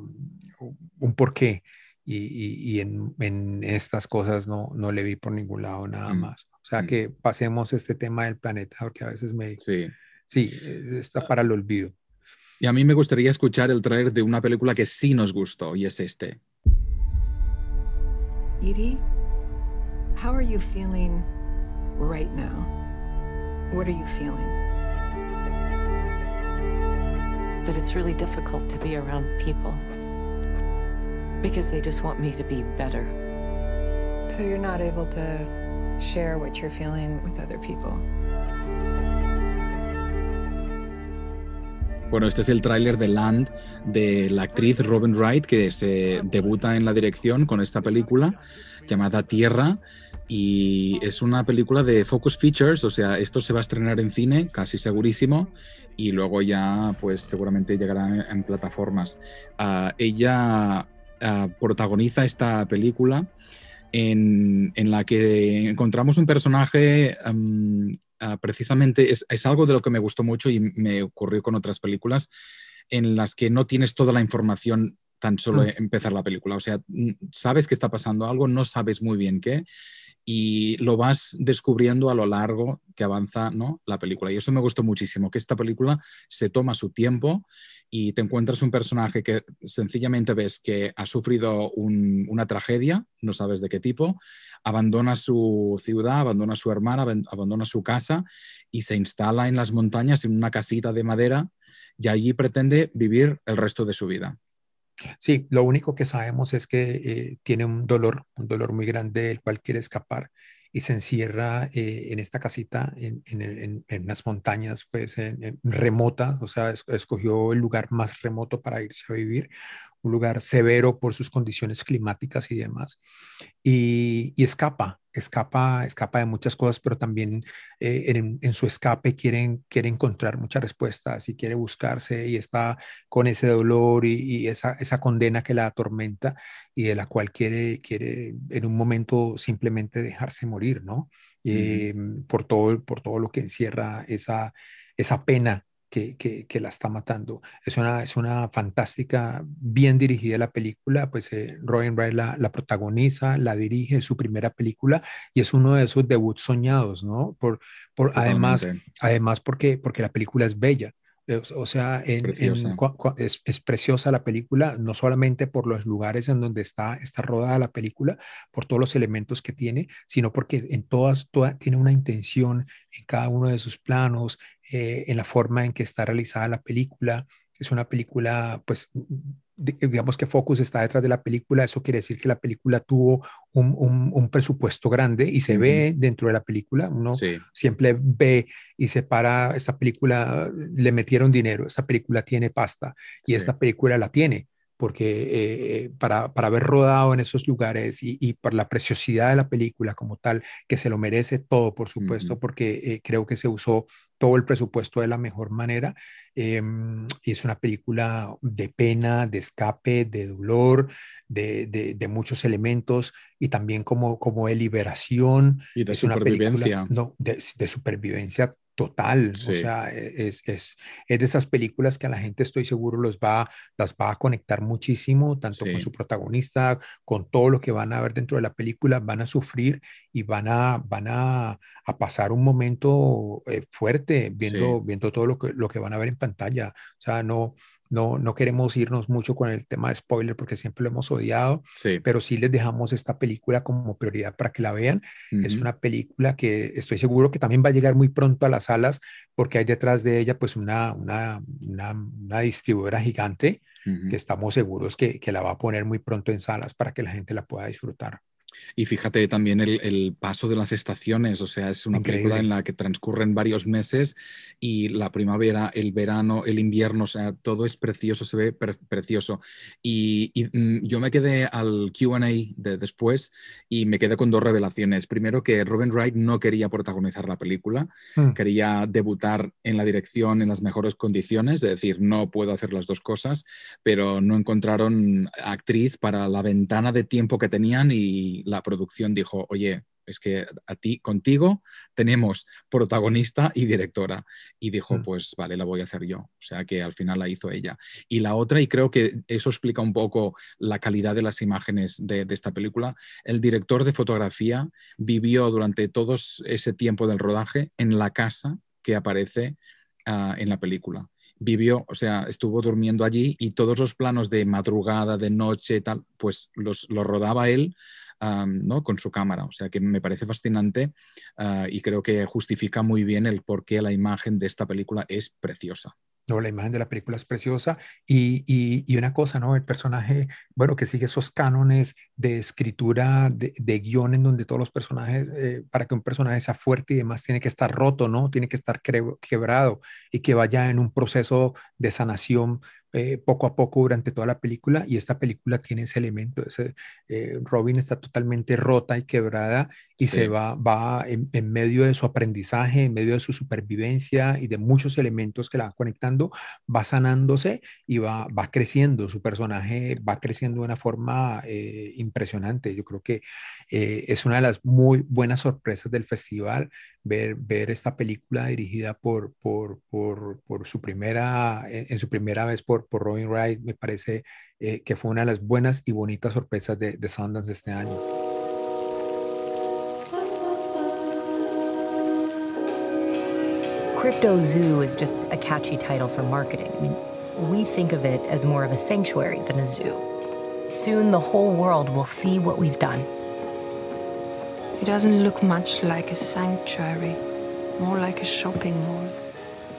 un porqué y, y, y en, en, estas cosas no, no le vi por ningún lado nada mm. más o sea mm. que pasemos este tema del planeta porque a veces me sí sí está para el olvido y a mí me gustaría escuchar el trailer de una película que sí nos gustó y es este Edie how are you feeling right now What are you feeling? That it's really difficult to be around people because they just want me to be better. So you're not able to share what you're feeling with other people. Bueno, este es el tráiler de Land de la actriz Robin Wright que se debuta en la dirección con esta película llamada Tierra y es una película de Focus Features, o sea, esto se va a estrenar en cine, casi segurísimo, y luego ya, pues seguramente llegará en, plataformas. Uh, ella uh, protagoniza esta película en, en, la que encontramos un personaje, um, uh, precisamente, es, es algo de lo que me gustó mucho y me ocurrió con otras películas, en las que no tienes toda la información tan solo mm. empezar la película. O sea, sabes que está pasando algo, no sabes muy bien qué, y lo vas descubriendo a lo largo que avanza ¿no? la película. Y eso me gustó muchísimo, que esta película se toma su tiempo y te encuentras un personaje que sencillamente ves que ha sufrido un, una tragedia, no sabes de qué tipo, abandona su ciudad, abandona su hermana, abandona su casa y se instala en las montañas en una casita de madera y allí pretende vivir el resto de su vida. Sí, lo único que sabemos es que eh, tiene un dolor, un dolor muy grande del cual quiere escapar y se encierra eh, en esta casita en, en, en, en las montañas, pues remotas, o sea, es, escogió el lugar más remoto para irse a vivir, un lugar severo por sus condiciones climáticas y demás, y, y escapa, escapa, escapa de muchas cosas, pero también eh, en, en, su escape quiere, quiere encontrar muchas respuestas y quiere buscarse y está con ese dolor y, y, esa, esa condena que la atormenta y de la cual quiere, quiere en un momento simplemente dejarse morir, ¿no? Uh -huh. eh, por, todo, por todo lo que encierra esa, esa pena que, que, que, la está matando. Es una, es una fantástica, bien dirigida la película, pues eh, Robin Wright la, la, protagoniza, la dirige, es su primera película y es uno de esos debuts soñados, ¿no? Por, por además, además porque, porque la película es bella. O sea, en, en, es, es, preciosa la película, no solamente por los lugares en donde está, está rodada la película, por todos los elementos que tiene, sino porque en todas, toda, tiene una intención en cada uno de sus planos, eh, en la forma en que está realizada la película. Es una película, pues, digamos que Focus está detrás de la película, eso quiere decir que la película tuvo un, un, un presupuesto grande y se uh -huh. ve dentro de la película, uno sí. siempre ve y se para, esta película le metieron dinero, esta película tiene pasta y sí. esta película la tiene porque eh, para, para, haber rodado en esos lugares y, y, por la preciosidad de la película como tal, que se lo merece todo, por supuesto, uh -huh. porque eh, creo que se usó todo el presupuesto de la mejor manera. Eh, y es una película de pena, de escape, de dolor, de, de, de, muchos elementos y también como, como de liberación. Y de es supervivencia. Una película, no, de, de supervivencia total. Sí. O sea, es, es, es, de esas películas que a la gente estoy seguro los va, las va a conectar muchísimo, tanto sí. con su protagonista, con todo lo que van a ver dentro de la película, van a sufrir y van a, van a, a pasar un momento eh, fuerte viendo, sí. viendo todo lo que, lo que van a ver en pantalla. O sea, no, no, no queremos irnos mucho con el tema de spoiler porque siempre lo hemos odiado, Sí. pero sí les dejamos esta película como prioridad para que la vean. Es una película que estoy seguro que también va a llegar muy pronto a las salas porque hay detrás de ella pues una, una, una, una distribuidora gigante que estamos seguros que, que la va a poner muy pronto en salas para que la gente la pueda disfrutar. Y fíjate también el, el paso de las estaciones, o sea, es una película Increíble. en la que transcurren varios meses y la primavera, el verano, el invierno, o sea, todo es precioso, se ve pre- precioso. Y, y, mm, yo me quedé al QA de después y me quedé con dos revelaciones. Primero, que Robin Wright no quería protagonizar la película, Mm. quería debutar en la dirección en las mejores condiciones, es decir, no puedo hacer las dos cosas, pero no encontraron actriz para la ventana de tiempo que tenían y la producción dijo, oye, es que a ti, contigo, tenemos protagonista y directora. Y dijo, Mm. pues vale, la voy a hacer yo. O sea que al final la hizo ella. Y la otra, y creo que eso explica un poco la calidad de las imágenes de, de esta película, el director de fotografía vivió durante todo ese tiempo del rodaje en la casa que aparece ah, en la película. Vivió, o sea, estuvo durmiendo allí y todos los planos de madrugada, de noche, tal, pues los, los rodaba él ¿no? con su cámara. O sea que me parece fascinante ah, y creo que justifica muy bien el por qué la imagen de esta película es preciosa. No, la imagen de la película es preciosa y, y, y una cosa, ¿no? El personaje, bueno, que sigue esos cánones de escritura, de, de guion en donde todos los personajes, eh, para que un personaje sea fuerte y demás, tiene que estar roto, ¿no? Tiene que estar quebrado y que vaya en un proceso de sanación eh, poco a poco durante toda la película y esta película tiene ese elemento, ese, eh, Robin está totalmente rota y quebrada y Sí. se va, va en, en medio de su aprendizaje, en medio de su supervivencia y de muchos elementos que la va conectando, va sanándose y va, va creciendo, su personaje va creciendo de una forma eh, impresionante. Yo creo que es una de las muy buenas sorpresas del festival ver, ver esta película dirigida por, por, por, por su primera, en, en, su primera vez por, por Robin Wright, me parece eh, que fue una de las buenas y bonitas sorpresas de, de Sundance este año. Crypto Zoo is just a catchy title for marketing. I mean, we think of it as more of a sanctuary than a zoo. Soon the whole world will see what we've done. It doesn't look much like a sanctuary, more like a shopping mall.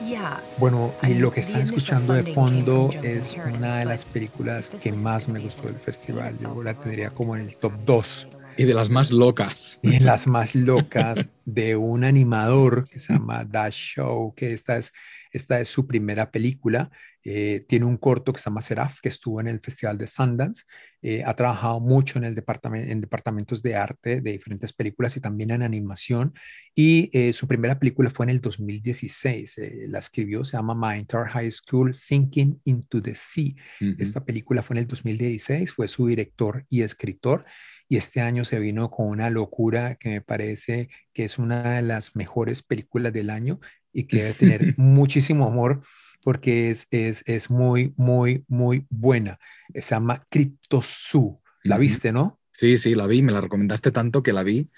Yeah. Bueno, y lo que están escuchando de fondo es una de las películas que más me gustó del festival. Yo la tendría como en el top time. 2 Y de las más locas. y las más locas de un animador que se llama Dash Show, que esta es, esta es su primera película. Eh, tiene un corto que se llama Seraph, que estuvo en el Festival de Sundance. Eh, ha trabajado mucho en, el departamento, en departamentos de arte de diferentes películas y también en animación. Y eh, su primera película fue en el 2016. Eh, la escribió, se llama My Entire High School Sinking into the Sea. Esta película fue en el 2016, fue su director y escritor y este año se vino con una locura que me parece que es una de las mejores películas del año y que debe tener muchísimo amor porque es, es, es muy, muy, muy buena. Se llama Crypto Zoo. ¿La viste, no? Sí, sí, la vi, me la recomendaste tanto que la vi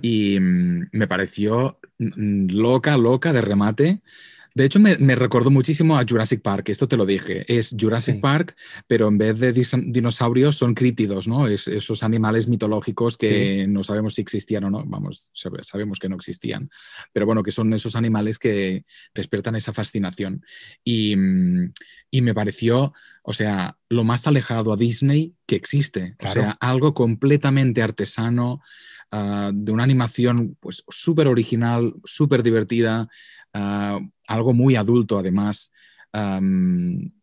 y mm, me pareció mm, loca, loca de remate. De hecho, me, me recordó muchísimo a Jurassic Park, esto te lo dije. Es Jurassic Sí. Park, pero en vez de dinosaurios son crítidos, ¿no? Es, esos animales mitológicos que no sabemos si existían o no. Vamos, sabe- sabemos que no existían. Pero bueno, que son esos animales que despiertan esa fascinación. Y, y me pareció, o sea, lo más alejado a Disney que existe. Claro. O sea, algo completamente artesano, ah, de una animación pues súper original, súper divertida, ah, algo muy adulto además.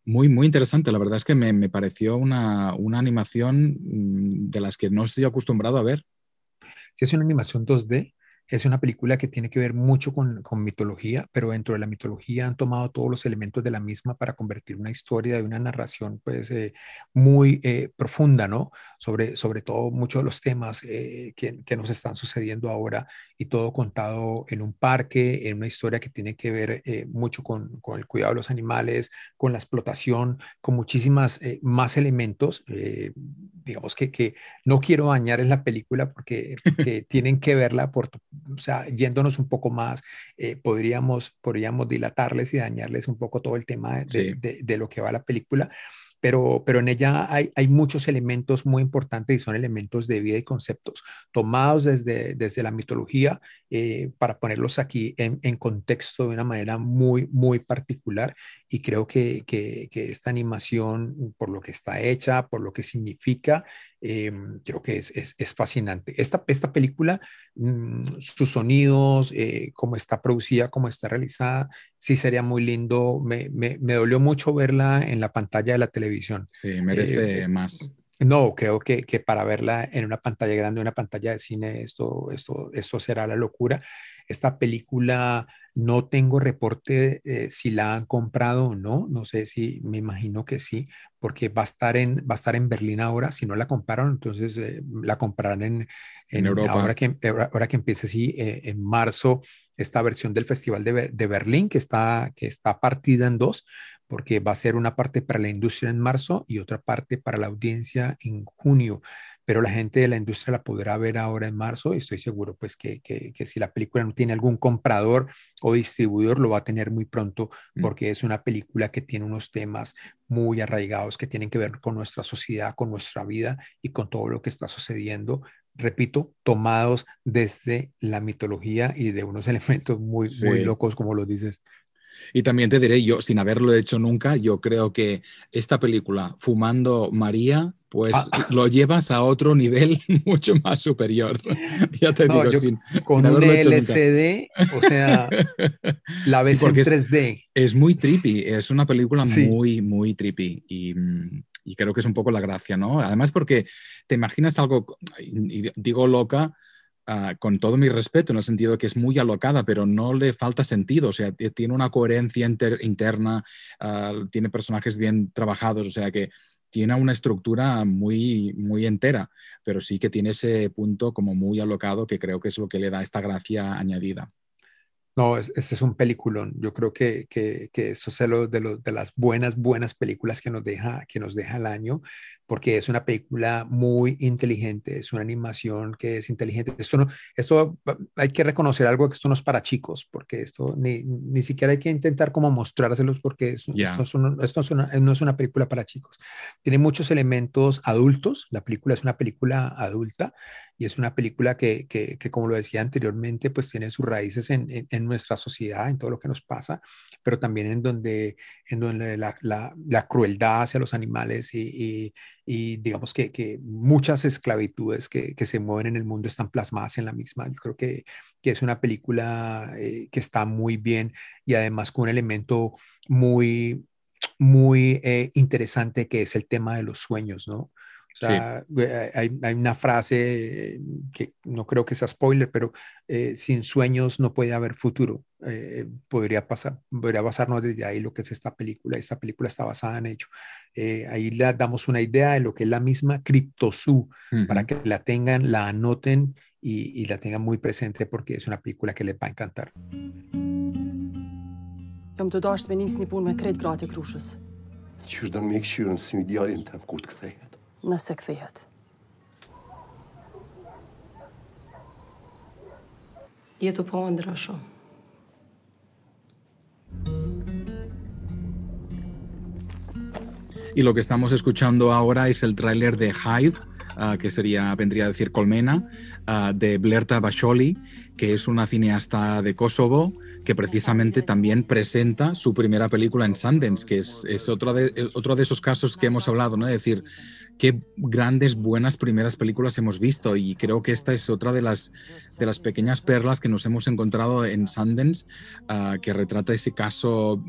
Muy, muy interesante. La verdad es que me, me pareció una, una animación mm, de las que no estoy acostumbrado a ver. Si es una animación 2D, es una película que tiene que ver mucho con, con mitología, pero dentro de la mitología han tomado todos los elementos de la misma para convertir una historia de una narración pues eh, muy eh, profunda, ¿no? Sobre, sobre todo muchos de los temas eh, que, que nos están sucediendo ahora y todo contado en un parque, en una historia que tiene que ver eh, mucho con, con el cuidado de los animales, con la explotación, con muchísimas eh, más elementos. eh, digamos que, que, no quiero dañar en la película porque, tienen que verla, por, o sea, yéndonos un poco más, eh, podríamos, podríamos dilatarles y dañarles un poco todo el tema de, de, de lo que va la película pero, pero en ella hay, hay, muchos elementos muy importantes y son elementos de vida y conceptos tomados desde, desde la mitología eh, para ponerlos aquí en, en, contexto de una manera muy, muy particular. Y creo que, que, que esta animación, por lo que está hecha, por lo que significa, eh, creo que es, es, es, fascinante. Esta, esta película, mmm, sus sonidos, eh, cómo está producida, cómo está realizada, sí sería muy lindo. Me, me, me, dolió mucho verla en la pantalla de la televisión. Sí, merece eh, más. No, creo que, que, para verla en una pantalla grande, una pantalla de cine, esto, esto, esto será la locura. Esta película no tengo reporte eh, si la han comprado o no, no sé si, me imagino que sí, porque va a estar en, va a estar en Berlín ahora, si no la compraron, entonces eh, la comprarán en, en, Europa. Ahora que, ahora que empiece así, eh, en marzo, esta versión del Festival de, de Berlín, que está, que está partida en dos, porque va a ser una parte para la industria en marzo y otra parte para la audiencia en junio. Pero la gente de la industria la podrá ver ahora en marzo y estoy seguro pues que, que, que si la película no tiene algún comprador o distribuidor, lo va a tener muy pronto mm. porque es una película que tiene unos temas muy arraigados que tienen que ver con nuestra sociedad, con nuestra vida y con todo lo que está sucediendo repito, tomados desde la mitología y de unos elementos muy, sí. muy locos, como lo dices. Y también te diré, yo, sin haberlo hecho nunca, yo creo que esta película, Fumando María, pues ah. lo llevas a otro nivel mucho más superior. ya te no, digo, sin, con sin un LCD, o sea, la ves sí, en 3D. Es, es, muy trippy, es una película sí. muy, muy trippy. Y, y, creo que es un poco la gracia, ¿no? Además, porque te imaginas algo, y digo loca, Uh, con todo mi respeto, en el sentido que es muy alocada, pero no le falta sentido, o sea, tiene una coherencia inter interna, uh, tiene personajes bien trabajados, o sea que tiene una estructura muy, muy entera, pero sí que tiene ese punto como muy alocado que creo que es lo que le da esta gracia añadida. No, ese es un peliculón. Yo creo que, que, que es de, lo, de las buenas, buenas películas que nos, deja, que nos deja el año, porque es una película muy inteligente, es una animación que es inteligente. Esto, no, esto hay que reconocer algo que esto no es para chicos, porque esto ni, ni siquiera hay que intentar como mostrárselos, porque esto, yeah. esto, es una, esto es una, no es una película para chicos. Tiene muchos elementos adultos, la película es una película adulta y es una película que, que, que, como lo decía anteriormente, pues tiene sus raíces en, en, en, nuestra sociedad, en todo lo que nos pasa, pero también en donde, en donde la, la, la crueldad hacia los animales y, y, y digamos que, que, muchas esclavitudes que, que, se mueven en el mundo están plasmadas en la misma. Yo creo que, que es una película eh, que está muy bien y además con un elemento muy, muy eh, interesante que es el tema de los sueños, ¿no? O sea, sí. hay, hay, una frase que no creo que sea spoiler, pero eh, sin sueños no puede haber futuro. Eh, podría, pasar, podría basarnos desde ahí lo que es esta película. Esta película está basada en ello. Eh, ahí le damos una idea de lo que es la misma CryptoZoo, uh -huh. para que la tengan, la anoten y, y la tengan muy presente porque es una película que les va a encantar. Jam tudash venisni pun me kred grati krušas. Čuždan még sűrűn szűdi alintem kutkfejet. نسك فيها Je to po Andrašo. Y lo que estamos escuchando ahora es el tráiler de Hive, uh, que sería, vendría a decir Colmena, uh, de Blerta Basholi, que es una cineasta de Kosovo que precisamente también presenta su primera película en Sundance, que es, es otro, de, otro de esos casos que hemos hablado, ¿no? Es decir, qué grandes, buenas primeras películas hemos visto y creo que esta es otra de las, de las pequeñas perlas que nos hemos encontrado en Sundance, uh, que retrata ese caso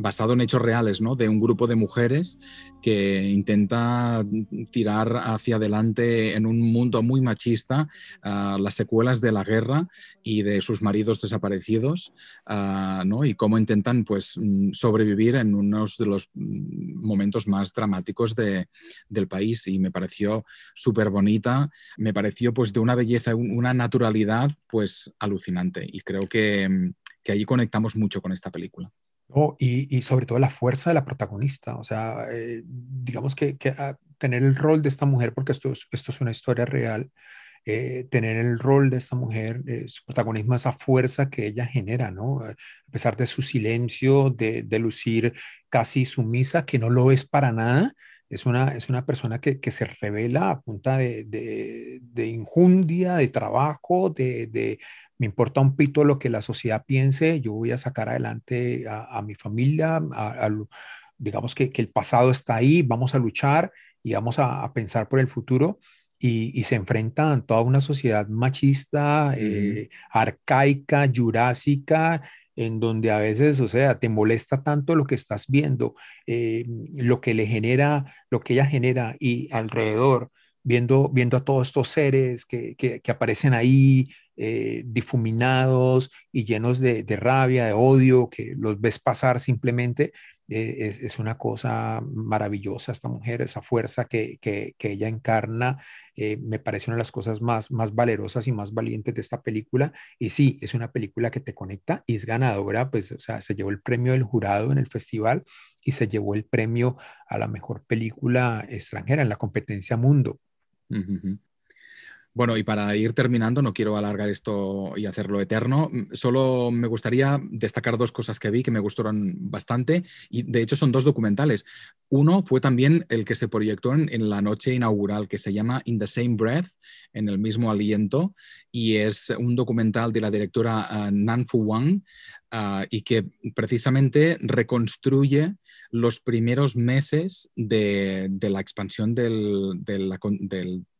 basado en hechos reales, ¿no? De un grupo de mujeres que intenta tirar hacia adelante en un mundo muy machista uh, las secuelas de la guerra y de sus maridos desaparecidos, uh, ¿no? Y cómo intentan, pues, mm, sobrevivir en unos de los mm, momentos más dramáticos de, del país. Y me pareció súper bonita, me pareció, pues, de una belleza, una naturalidad, pues, alucinante. Y creo que, mm, que allí conectamos mucho con esta película. Y, y, sobre todo la fuerza de la protagonista. O sea, eh, digamos que, que ah, tener el rol de esta mujer, porque esto es, esto es una historia real, eh, tener el rol de esta mujer, eh, su protagonismo, esa fuerza que ella genera, ¿no? A pesar de su silencio, de, de lucir casi sumisa, que no lo es para nada, es una, es una persona que, que se revela a punta de, de, de injundia, de trabajo, de, me importa un pito lo que la sociedad piense, yo voy a sacar adelante a, a mi familia, a, a, digamos que, que, el pasado está ahí, vamos a luchar y vamos a, pensar por el futuro. Y, y, se enfrenta a toda una sociedad machista, eh, arcaica, jurásica, en donde a veces, o sea, te molesta tanto lo que estás viendo, eh, lo que le genera, lo que ella genera y alrededor, viendo, viendo a todos estos seres que, que, que aparecen ahí, eh, difuminados y llenos de, rabia, de odio, que los ves pasar simplemente, eh, es, una cosa maravillosa esta mujer, esa fuerza que, que, ella encarna, eh, me parece una de las cosas más, más valerosas y más valientes de esta película. Y sí, es una película que te conecta y es ganadora, pues, o sea, se llevó el premio del jurado en el festival y se llevó el premio a la mejor película extranjera en la competencia Mundo. Bueno, y para ir terminando, no quiero alargar esto y hacerlo eterno, solo me gustaría destacar dos cosas que vi que me gustaron bastante y de hecho son dos documentales. Uno fue también el que se proyectó en, la noche inaugural que se llama In the Same Breath, en el mismo aliento, y es un documental de la directora uh, Nan Fu Wang uh, y que precisamente reconstruye los primeros meses de, la expansión del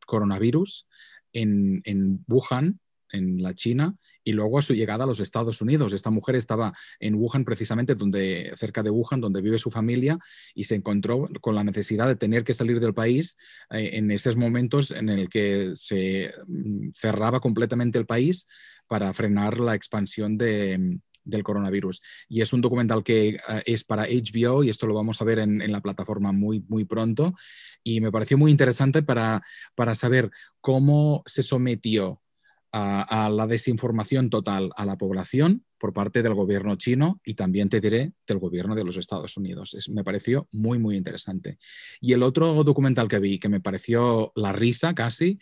coronavirus en, en, Wuhan, en la China, y luego a su llegada a los Estados Unidos. Esta mujer estaba en Wuhan precisamente, donde, cerca de Wuhan, donde vive su familia, y se encontró con la necesidad de tener que salir del país eh, en esos momentos en el que se mm, cerraba completamente el país para frenar la expansión de, del coronavirus. Y es un documental que uh, es para HBO y esto lo vamos a ver en, la plataforma muy, muy pronto. Y me pareció muy interesante para, para saber cómo se sometió a, la desinformación total a la población por parte del gobierno chino y también te diré del gobierno de los Estados Unidos. Es, me pareció muy, muy interesante. Y el otro documental que vi que me pareció la risa casi,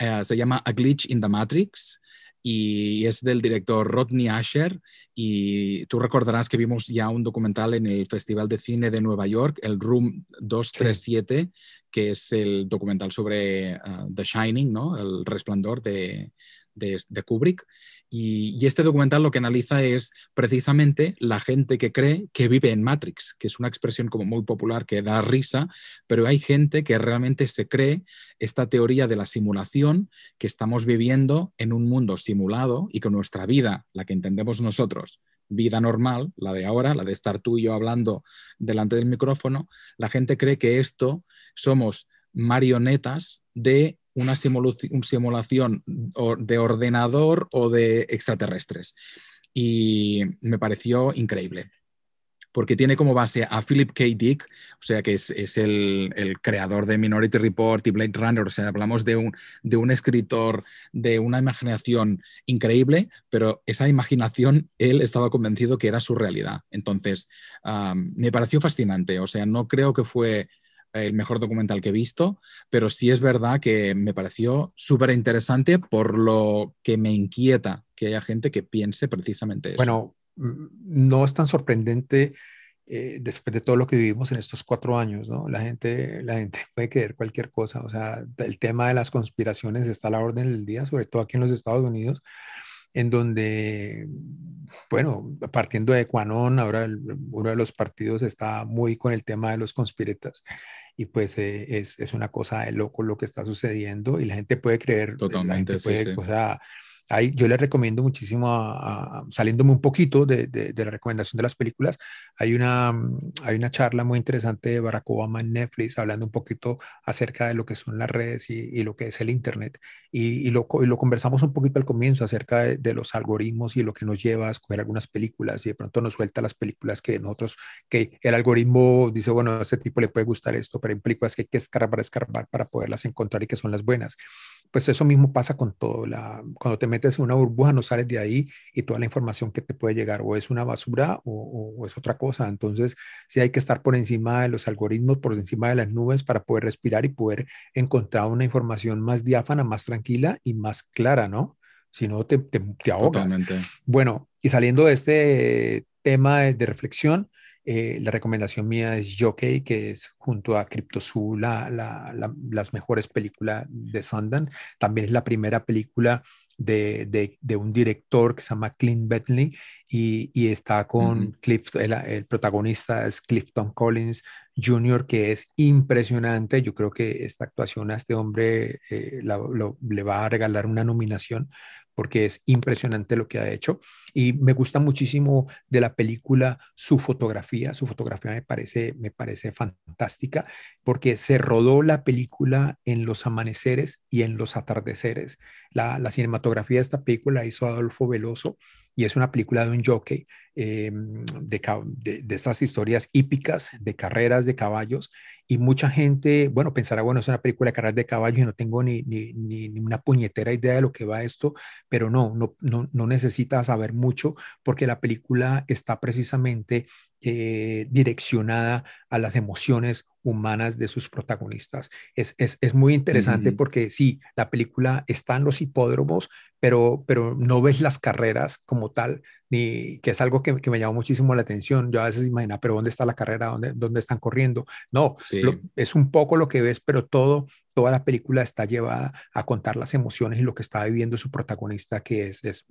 uh, se llama A Glitch in the Matrix y es del director Rodney Asher y tú recordarás que vimos ya un documental en el Festival de Cine de Nueva York, el Room 237, sí. que es el documental sobre uh, The Shining, ¿no? el resplandor de, de, de Kubrick. Y, este documental lo que analiza es precisamente la gente que cree que vive en Matrix, que es una expresión como muy popular que da risa, pero hay gente que realmente se cree esta teoría de la simulación, que estamos viviendo en un mundo simulado y que nuestra vida, la que entendemos nosotros, vida normal, la de ahora, la de estar tú y yo hablando delante del micrófono, la gente cree que esto somos marionetas de una simulación de ordenador o de extraterrestres. Y me pareció increíble porque tiene como base a Philip K. Dick, o sea, que es, el, el, creador de Minority Report y Blade Runner, o sea, hablamos de un, de un escritor de una imaginación increíble, pero esa imaginación él estaba convencido que era su realidad. Entonces, um, me pareció fascinante, o sea, no creo que fue el mejor documental que he visto, pero sí es verdad que me pareció súper interesante por lo que me inquieta que haya gente que piense precisamente eso. Bueno, no es tan sorprendente eh, después de todo lo que vivimos en estos cuatro años, ¿no? La gente, la gente puede creer cualquier cosa, o sea, el tema de las conspiraciones está a la orden del día, sobre todo aquí en los Estados Unidos, en donde, bueno, partiendo de Ecuanón, ahora el, uno de los partidos está muy con el tema de los conspiretas y pues eh, es, es, una cosa de loco lo que está sucediendo y la gente puede creer, totalmente, puede, sí, sí. o sea, Ahí yo les recomiendo muchísimo, a, a, saliéndome un poquito de, de, de, la recomendación de las películas, hay una, hay una charla muy interesante de Barack Obama en Netflix hablando un poquito acerca de lo que son las redes y, y lo que es el Internet. Y, y, lo, y, lo, conversamos un poquito al comienzo acerca de, de, los algoritmos y lo que nos lleva a escoger algunas películas y de pronto nos suelta las películas que nosotros, que el algoritmo dice, bueno, a este tipo le puede gustar esto, pero hay películas que hay que escarbar, escarbar para poderlas encontrar y que son las buenas. Pues eso mismo pasa con todo. La, cuando te metes en una burbuja no sales de ahí y toda la información que te puede llegar o es una basura o, o, es otra cosa. Entonces, sí hay que estar por encima de los algoritmos, por encima de las nubes para poder respirar y poder encontrar una información más diáfana, más tranquila y más clara, ¿no? Si no, te, te, te ahogas. Totalmente. Bueno, y saliendo de este tema de, de reflexión, eh, la recomendación mía es Jockey, que es junto a Cryptozoo la, la, la, las mejores películas de Sundance. También es la primera película de, de, de, un director que se llama Clint Bentley y, y está con uh -huh. Cliff, el, el, protagonista es Clifton Collins Jr., que es impresionante. Yo creo que esta actuación a este hombre eh, lo, le va a regalar una nominación porque es impresionante lo que ha hecho. Y me gusta muchísimo de la película su fotografía. Su fotografía me parece, me parece fantástica porque se rodó la película en los amaneceres y en los atardeceres. La, la cinematografía de esta película hizo Adolfo Veloso y es una película de un jockey eh, de, de, de esas historias hípicas de carreras de caballos y mucha gente, bueno, pensará, bueno, es una película de carreras de caballos y no tengo ni, ni, ni, una puñetera idea de lo que va esto, pero no, no, no, no necesita saber mucho porque la película está precisamente eh, direccionada a las emociones humanas de sus protagonistas. Es, es, es muy interesante mm. porque sí, la película está en los hipódromos, pero, pero no ves las carreras como tal, ni que es algo que, que me llamó muchísimo la atención. Yo a veces imagino, pero ¿dónde está la carrera? ¿Dónde, dónde están corriendo? No, sí. lo, es un poco lo que ves, pero todo toda la película está llevada a contar las emociones y lo que está viviendo su protagonista, que es, es,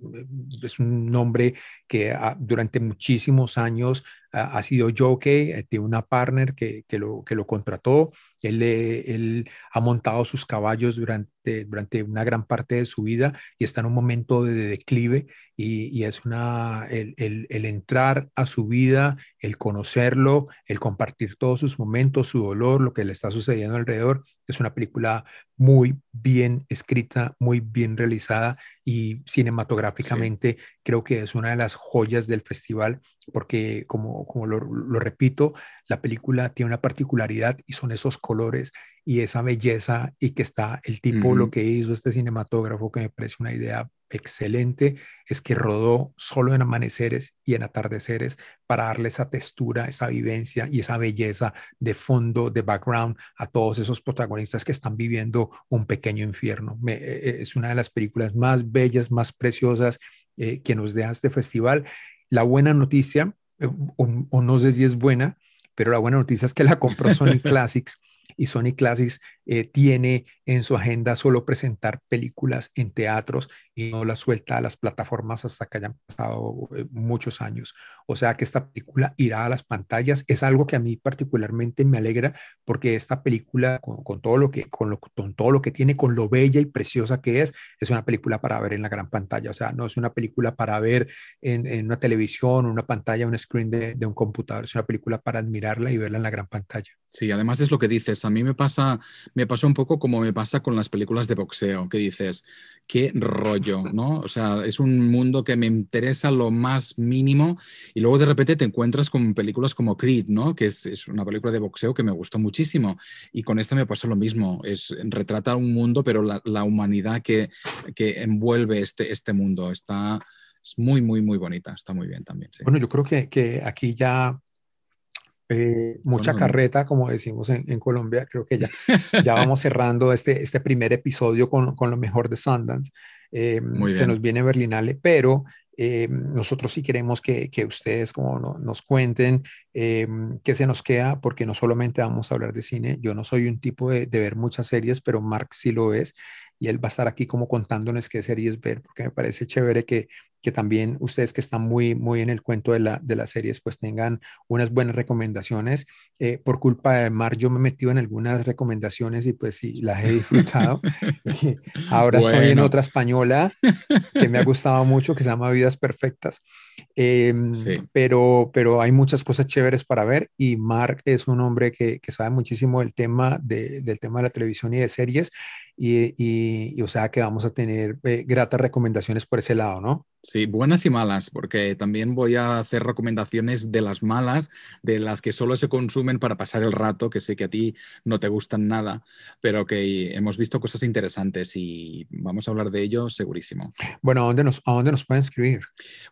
es un hombre que ha, durante muchísimos años ha, sido eh, tiene una partner que, que, lo, que lo contrató, él, él, ha montado sus caballos durante, durante una gran parte de su vida y está en un momento de declive y, y es una, el, el, el, entrar a su vida, el conocerlo, el compartir todos sus momentos, su dolor, lo que le está sucediendo alrededor, es una película muy bien escrita, muy bien realizada y cinematográficamente sí. creo que es una de las joyas del festival porque como, como lo, lo, repito, la película tiene una particularidad y son esos colores y esa belleza y que está el tipo, uh -huh. lo que hizo este cinematógrafo que me parece una idea excelente es que rodó solo en amaneceres y en atardeceres para darle esa textura, esa vivencia y esa belleza de fondo, de background a todos esos protagonistas que están viviendo un pequeño infierno. Me, e, e, es una de las películas más bellas, más preciosas eh, que nos deja este festival. La buena noticia, eh, o, o no sé si es buena, pero la buena noticia es que la compró Sony Classics y Sony Classics eh, tiene en su agenda solo presentar películas en teatros y no la suelta a las plataformas hasta que hayan pasado eh, muchos años. O sea que esta película irá a las pantallas. Es algo que a mí particularmente me alegra porque esta película, con, con todo, lo que, con, lo, con todo lo que tiene, con lo bella y preciosa que es, es una película para ver en la gran pantalla. O sea, no es una película para ver en, en una televisión, una pantalla, un screen de, de un computador. Es una película para admirarla y verla en la gran pantalla. Sí, además es lo que dices. A mí me pasa, me pasó un poco como me pasa con las películas de boxeo, que dices, qué rollo, ¿no? O sea, es un mundo que me interesa lo más mínimo y luego de repente te encuentras con películas como Creed, ¿no? Que es, una película de boxeo que me gustó muchísimo. Y con esta me pasa lo mismo. Es, retrata un mundo, pero la, humanidad que, que envuelve este, este mundo está... Es muy, muy, muy bonita. Está muy bien también. Bueno, yo creo que, que aquí ya eh, mucha carreta, como decimos en, en, Colombia. Creo que ya, ya vamos cerrando este, este primer episodio con, con lo mejor de Sundance. Eh, se nos viene Berlinale, pero eh, nosotros sí queremos que, que ustedes como no, nos cuenten eh, qué se nos queda, porque no solamente vamos a hablar de cine, yo no soy un tipo de, de, ver muchas series, pero Mark sí lo es, y él va a estar aquí como contándonos qué series ver, porque me parece chévere que, que también ustedes que están muy, muy en el cuento de, la, de las series, pues tengan unas buenas recomendaciones. Eh, por culpa de Mar, yo me he metido en algunas recomendaciones y pues sí, las he disfrutado. ahora bueno. soy en otra española que me ha gustado mucho, que se llama Vidas Perfectas. Eh, sí. pero, pero hay muchas cosas chéveres para ver y Mark es un hombre que, que sabe muchísimo del tema, de, del tema de la televisión y de series y, y, y o sea que vamos a tener eh, gratas recomendaciones por ese lado, ¿no? Sí, buenas y malas, porque también voy a hacer recomendaciones de las malas, de las que solo se consumen para pasar el rato, que sé que a ti no te gustan nada, pero que hemos visto cosas interesantes y vamos a hablar de ello segurísimo. Bueno, ¿a dónde nos, a dónde nos pueden escribir?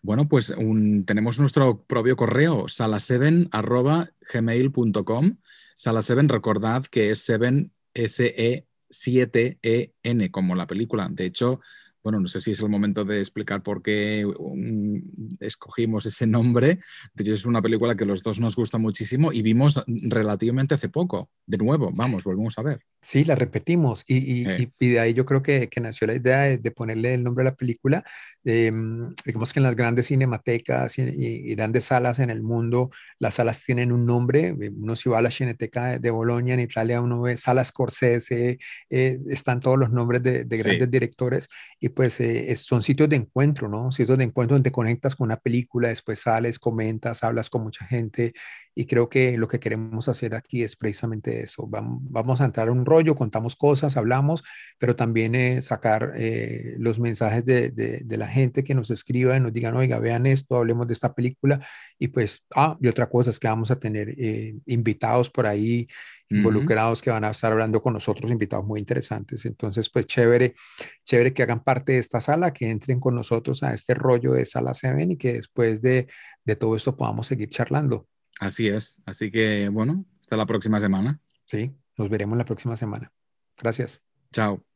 Bueno, pues un, tenemos nuestro propio correo, sala7.gmail.com. Sala7, recordad que es 7 S-E-7-E-N, como la película. De hecho, bueno, no sé si es el momento de explicar por qué um, escogimos ese nombre. De hecho, es una película que los dos nos gusta muchísimo y vimos relativamente hace poco. De nuevo, vamos, volvemos a ver. Sí, la repetimos y, y, y- y de ahí yo creo que, que nació la idea de, de ponerle el nombre a la película. Eh, digamos que en las grandes cinematecas y, grandes salas en el mundo, las salas tienen un nombre. Uno si va a la Cineteca de, de Bolonia en Italia, uno ve Sala Scorsese, eh, están todos los nombres de, de Sí. grandes directores y pues eh, son sitios de encuentro, ¿no? Sitios de encuentro donde conectas con una película, después sales, comentas, hablas con mucha gente y creo que lo que queremos hacer aquí es precisamente eso. Vam- Vamos a entrar a un rollo, contamos cosas, hablamos, pero también eh, sacar eh, los mensajes de, de- de la gente que nos escriba y nos digan, oiga, vean esto, hablemos de esta película. Y pues, ah, y otra cosa es que vamos a tener eh, invitados por ahí Involucrados que van a estar hablando con nosotros, invitados muy interesantes. Entonces, pues chévere, chévere que hagan parte de esta sala, que entren con nosotros a este rollo de Sala 7 y que después de, de todo esto podamos seguir charlando. Así es. Así que, bueno, hasta la próxima semana. Sí, nos veremos la próxima semana. Gracias. Chao.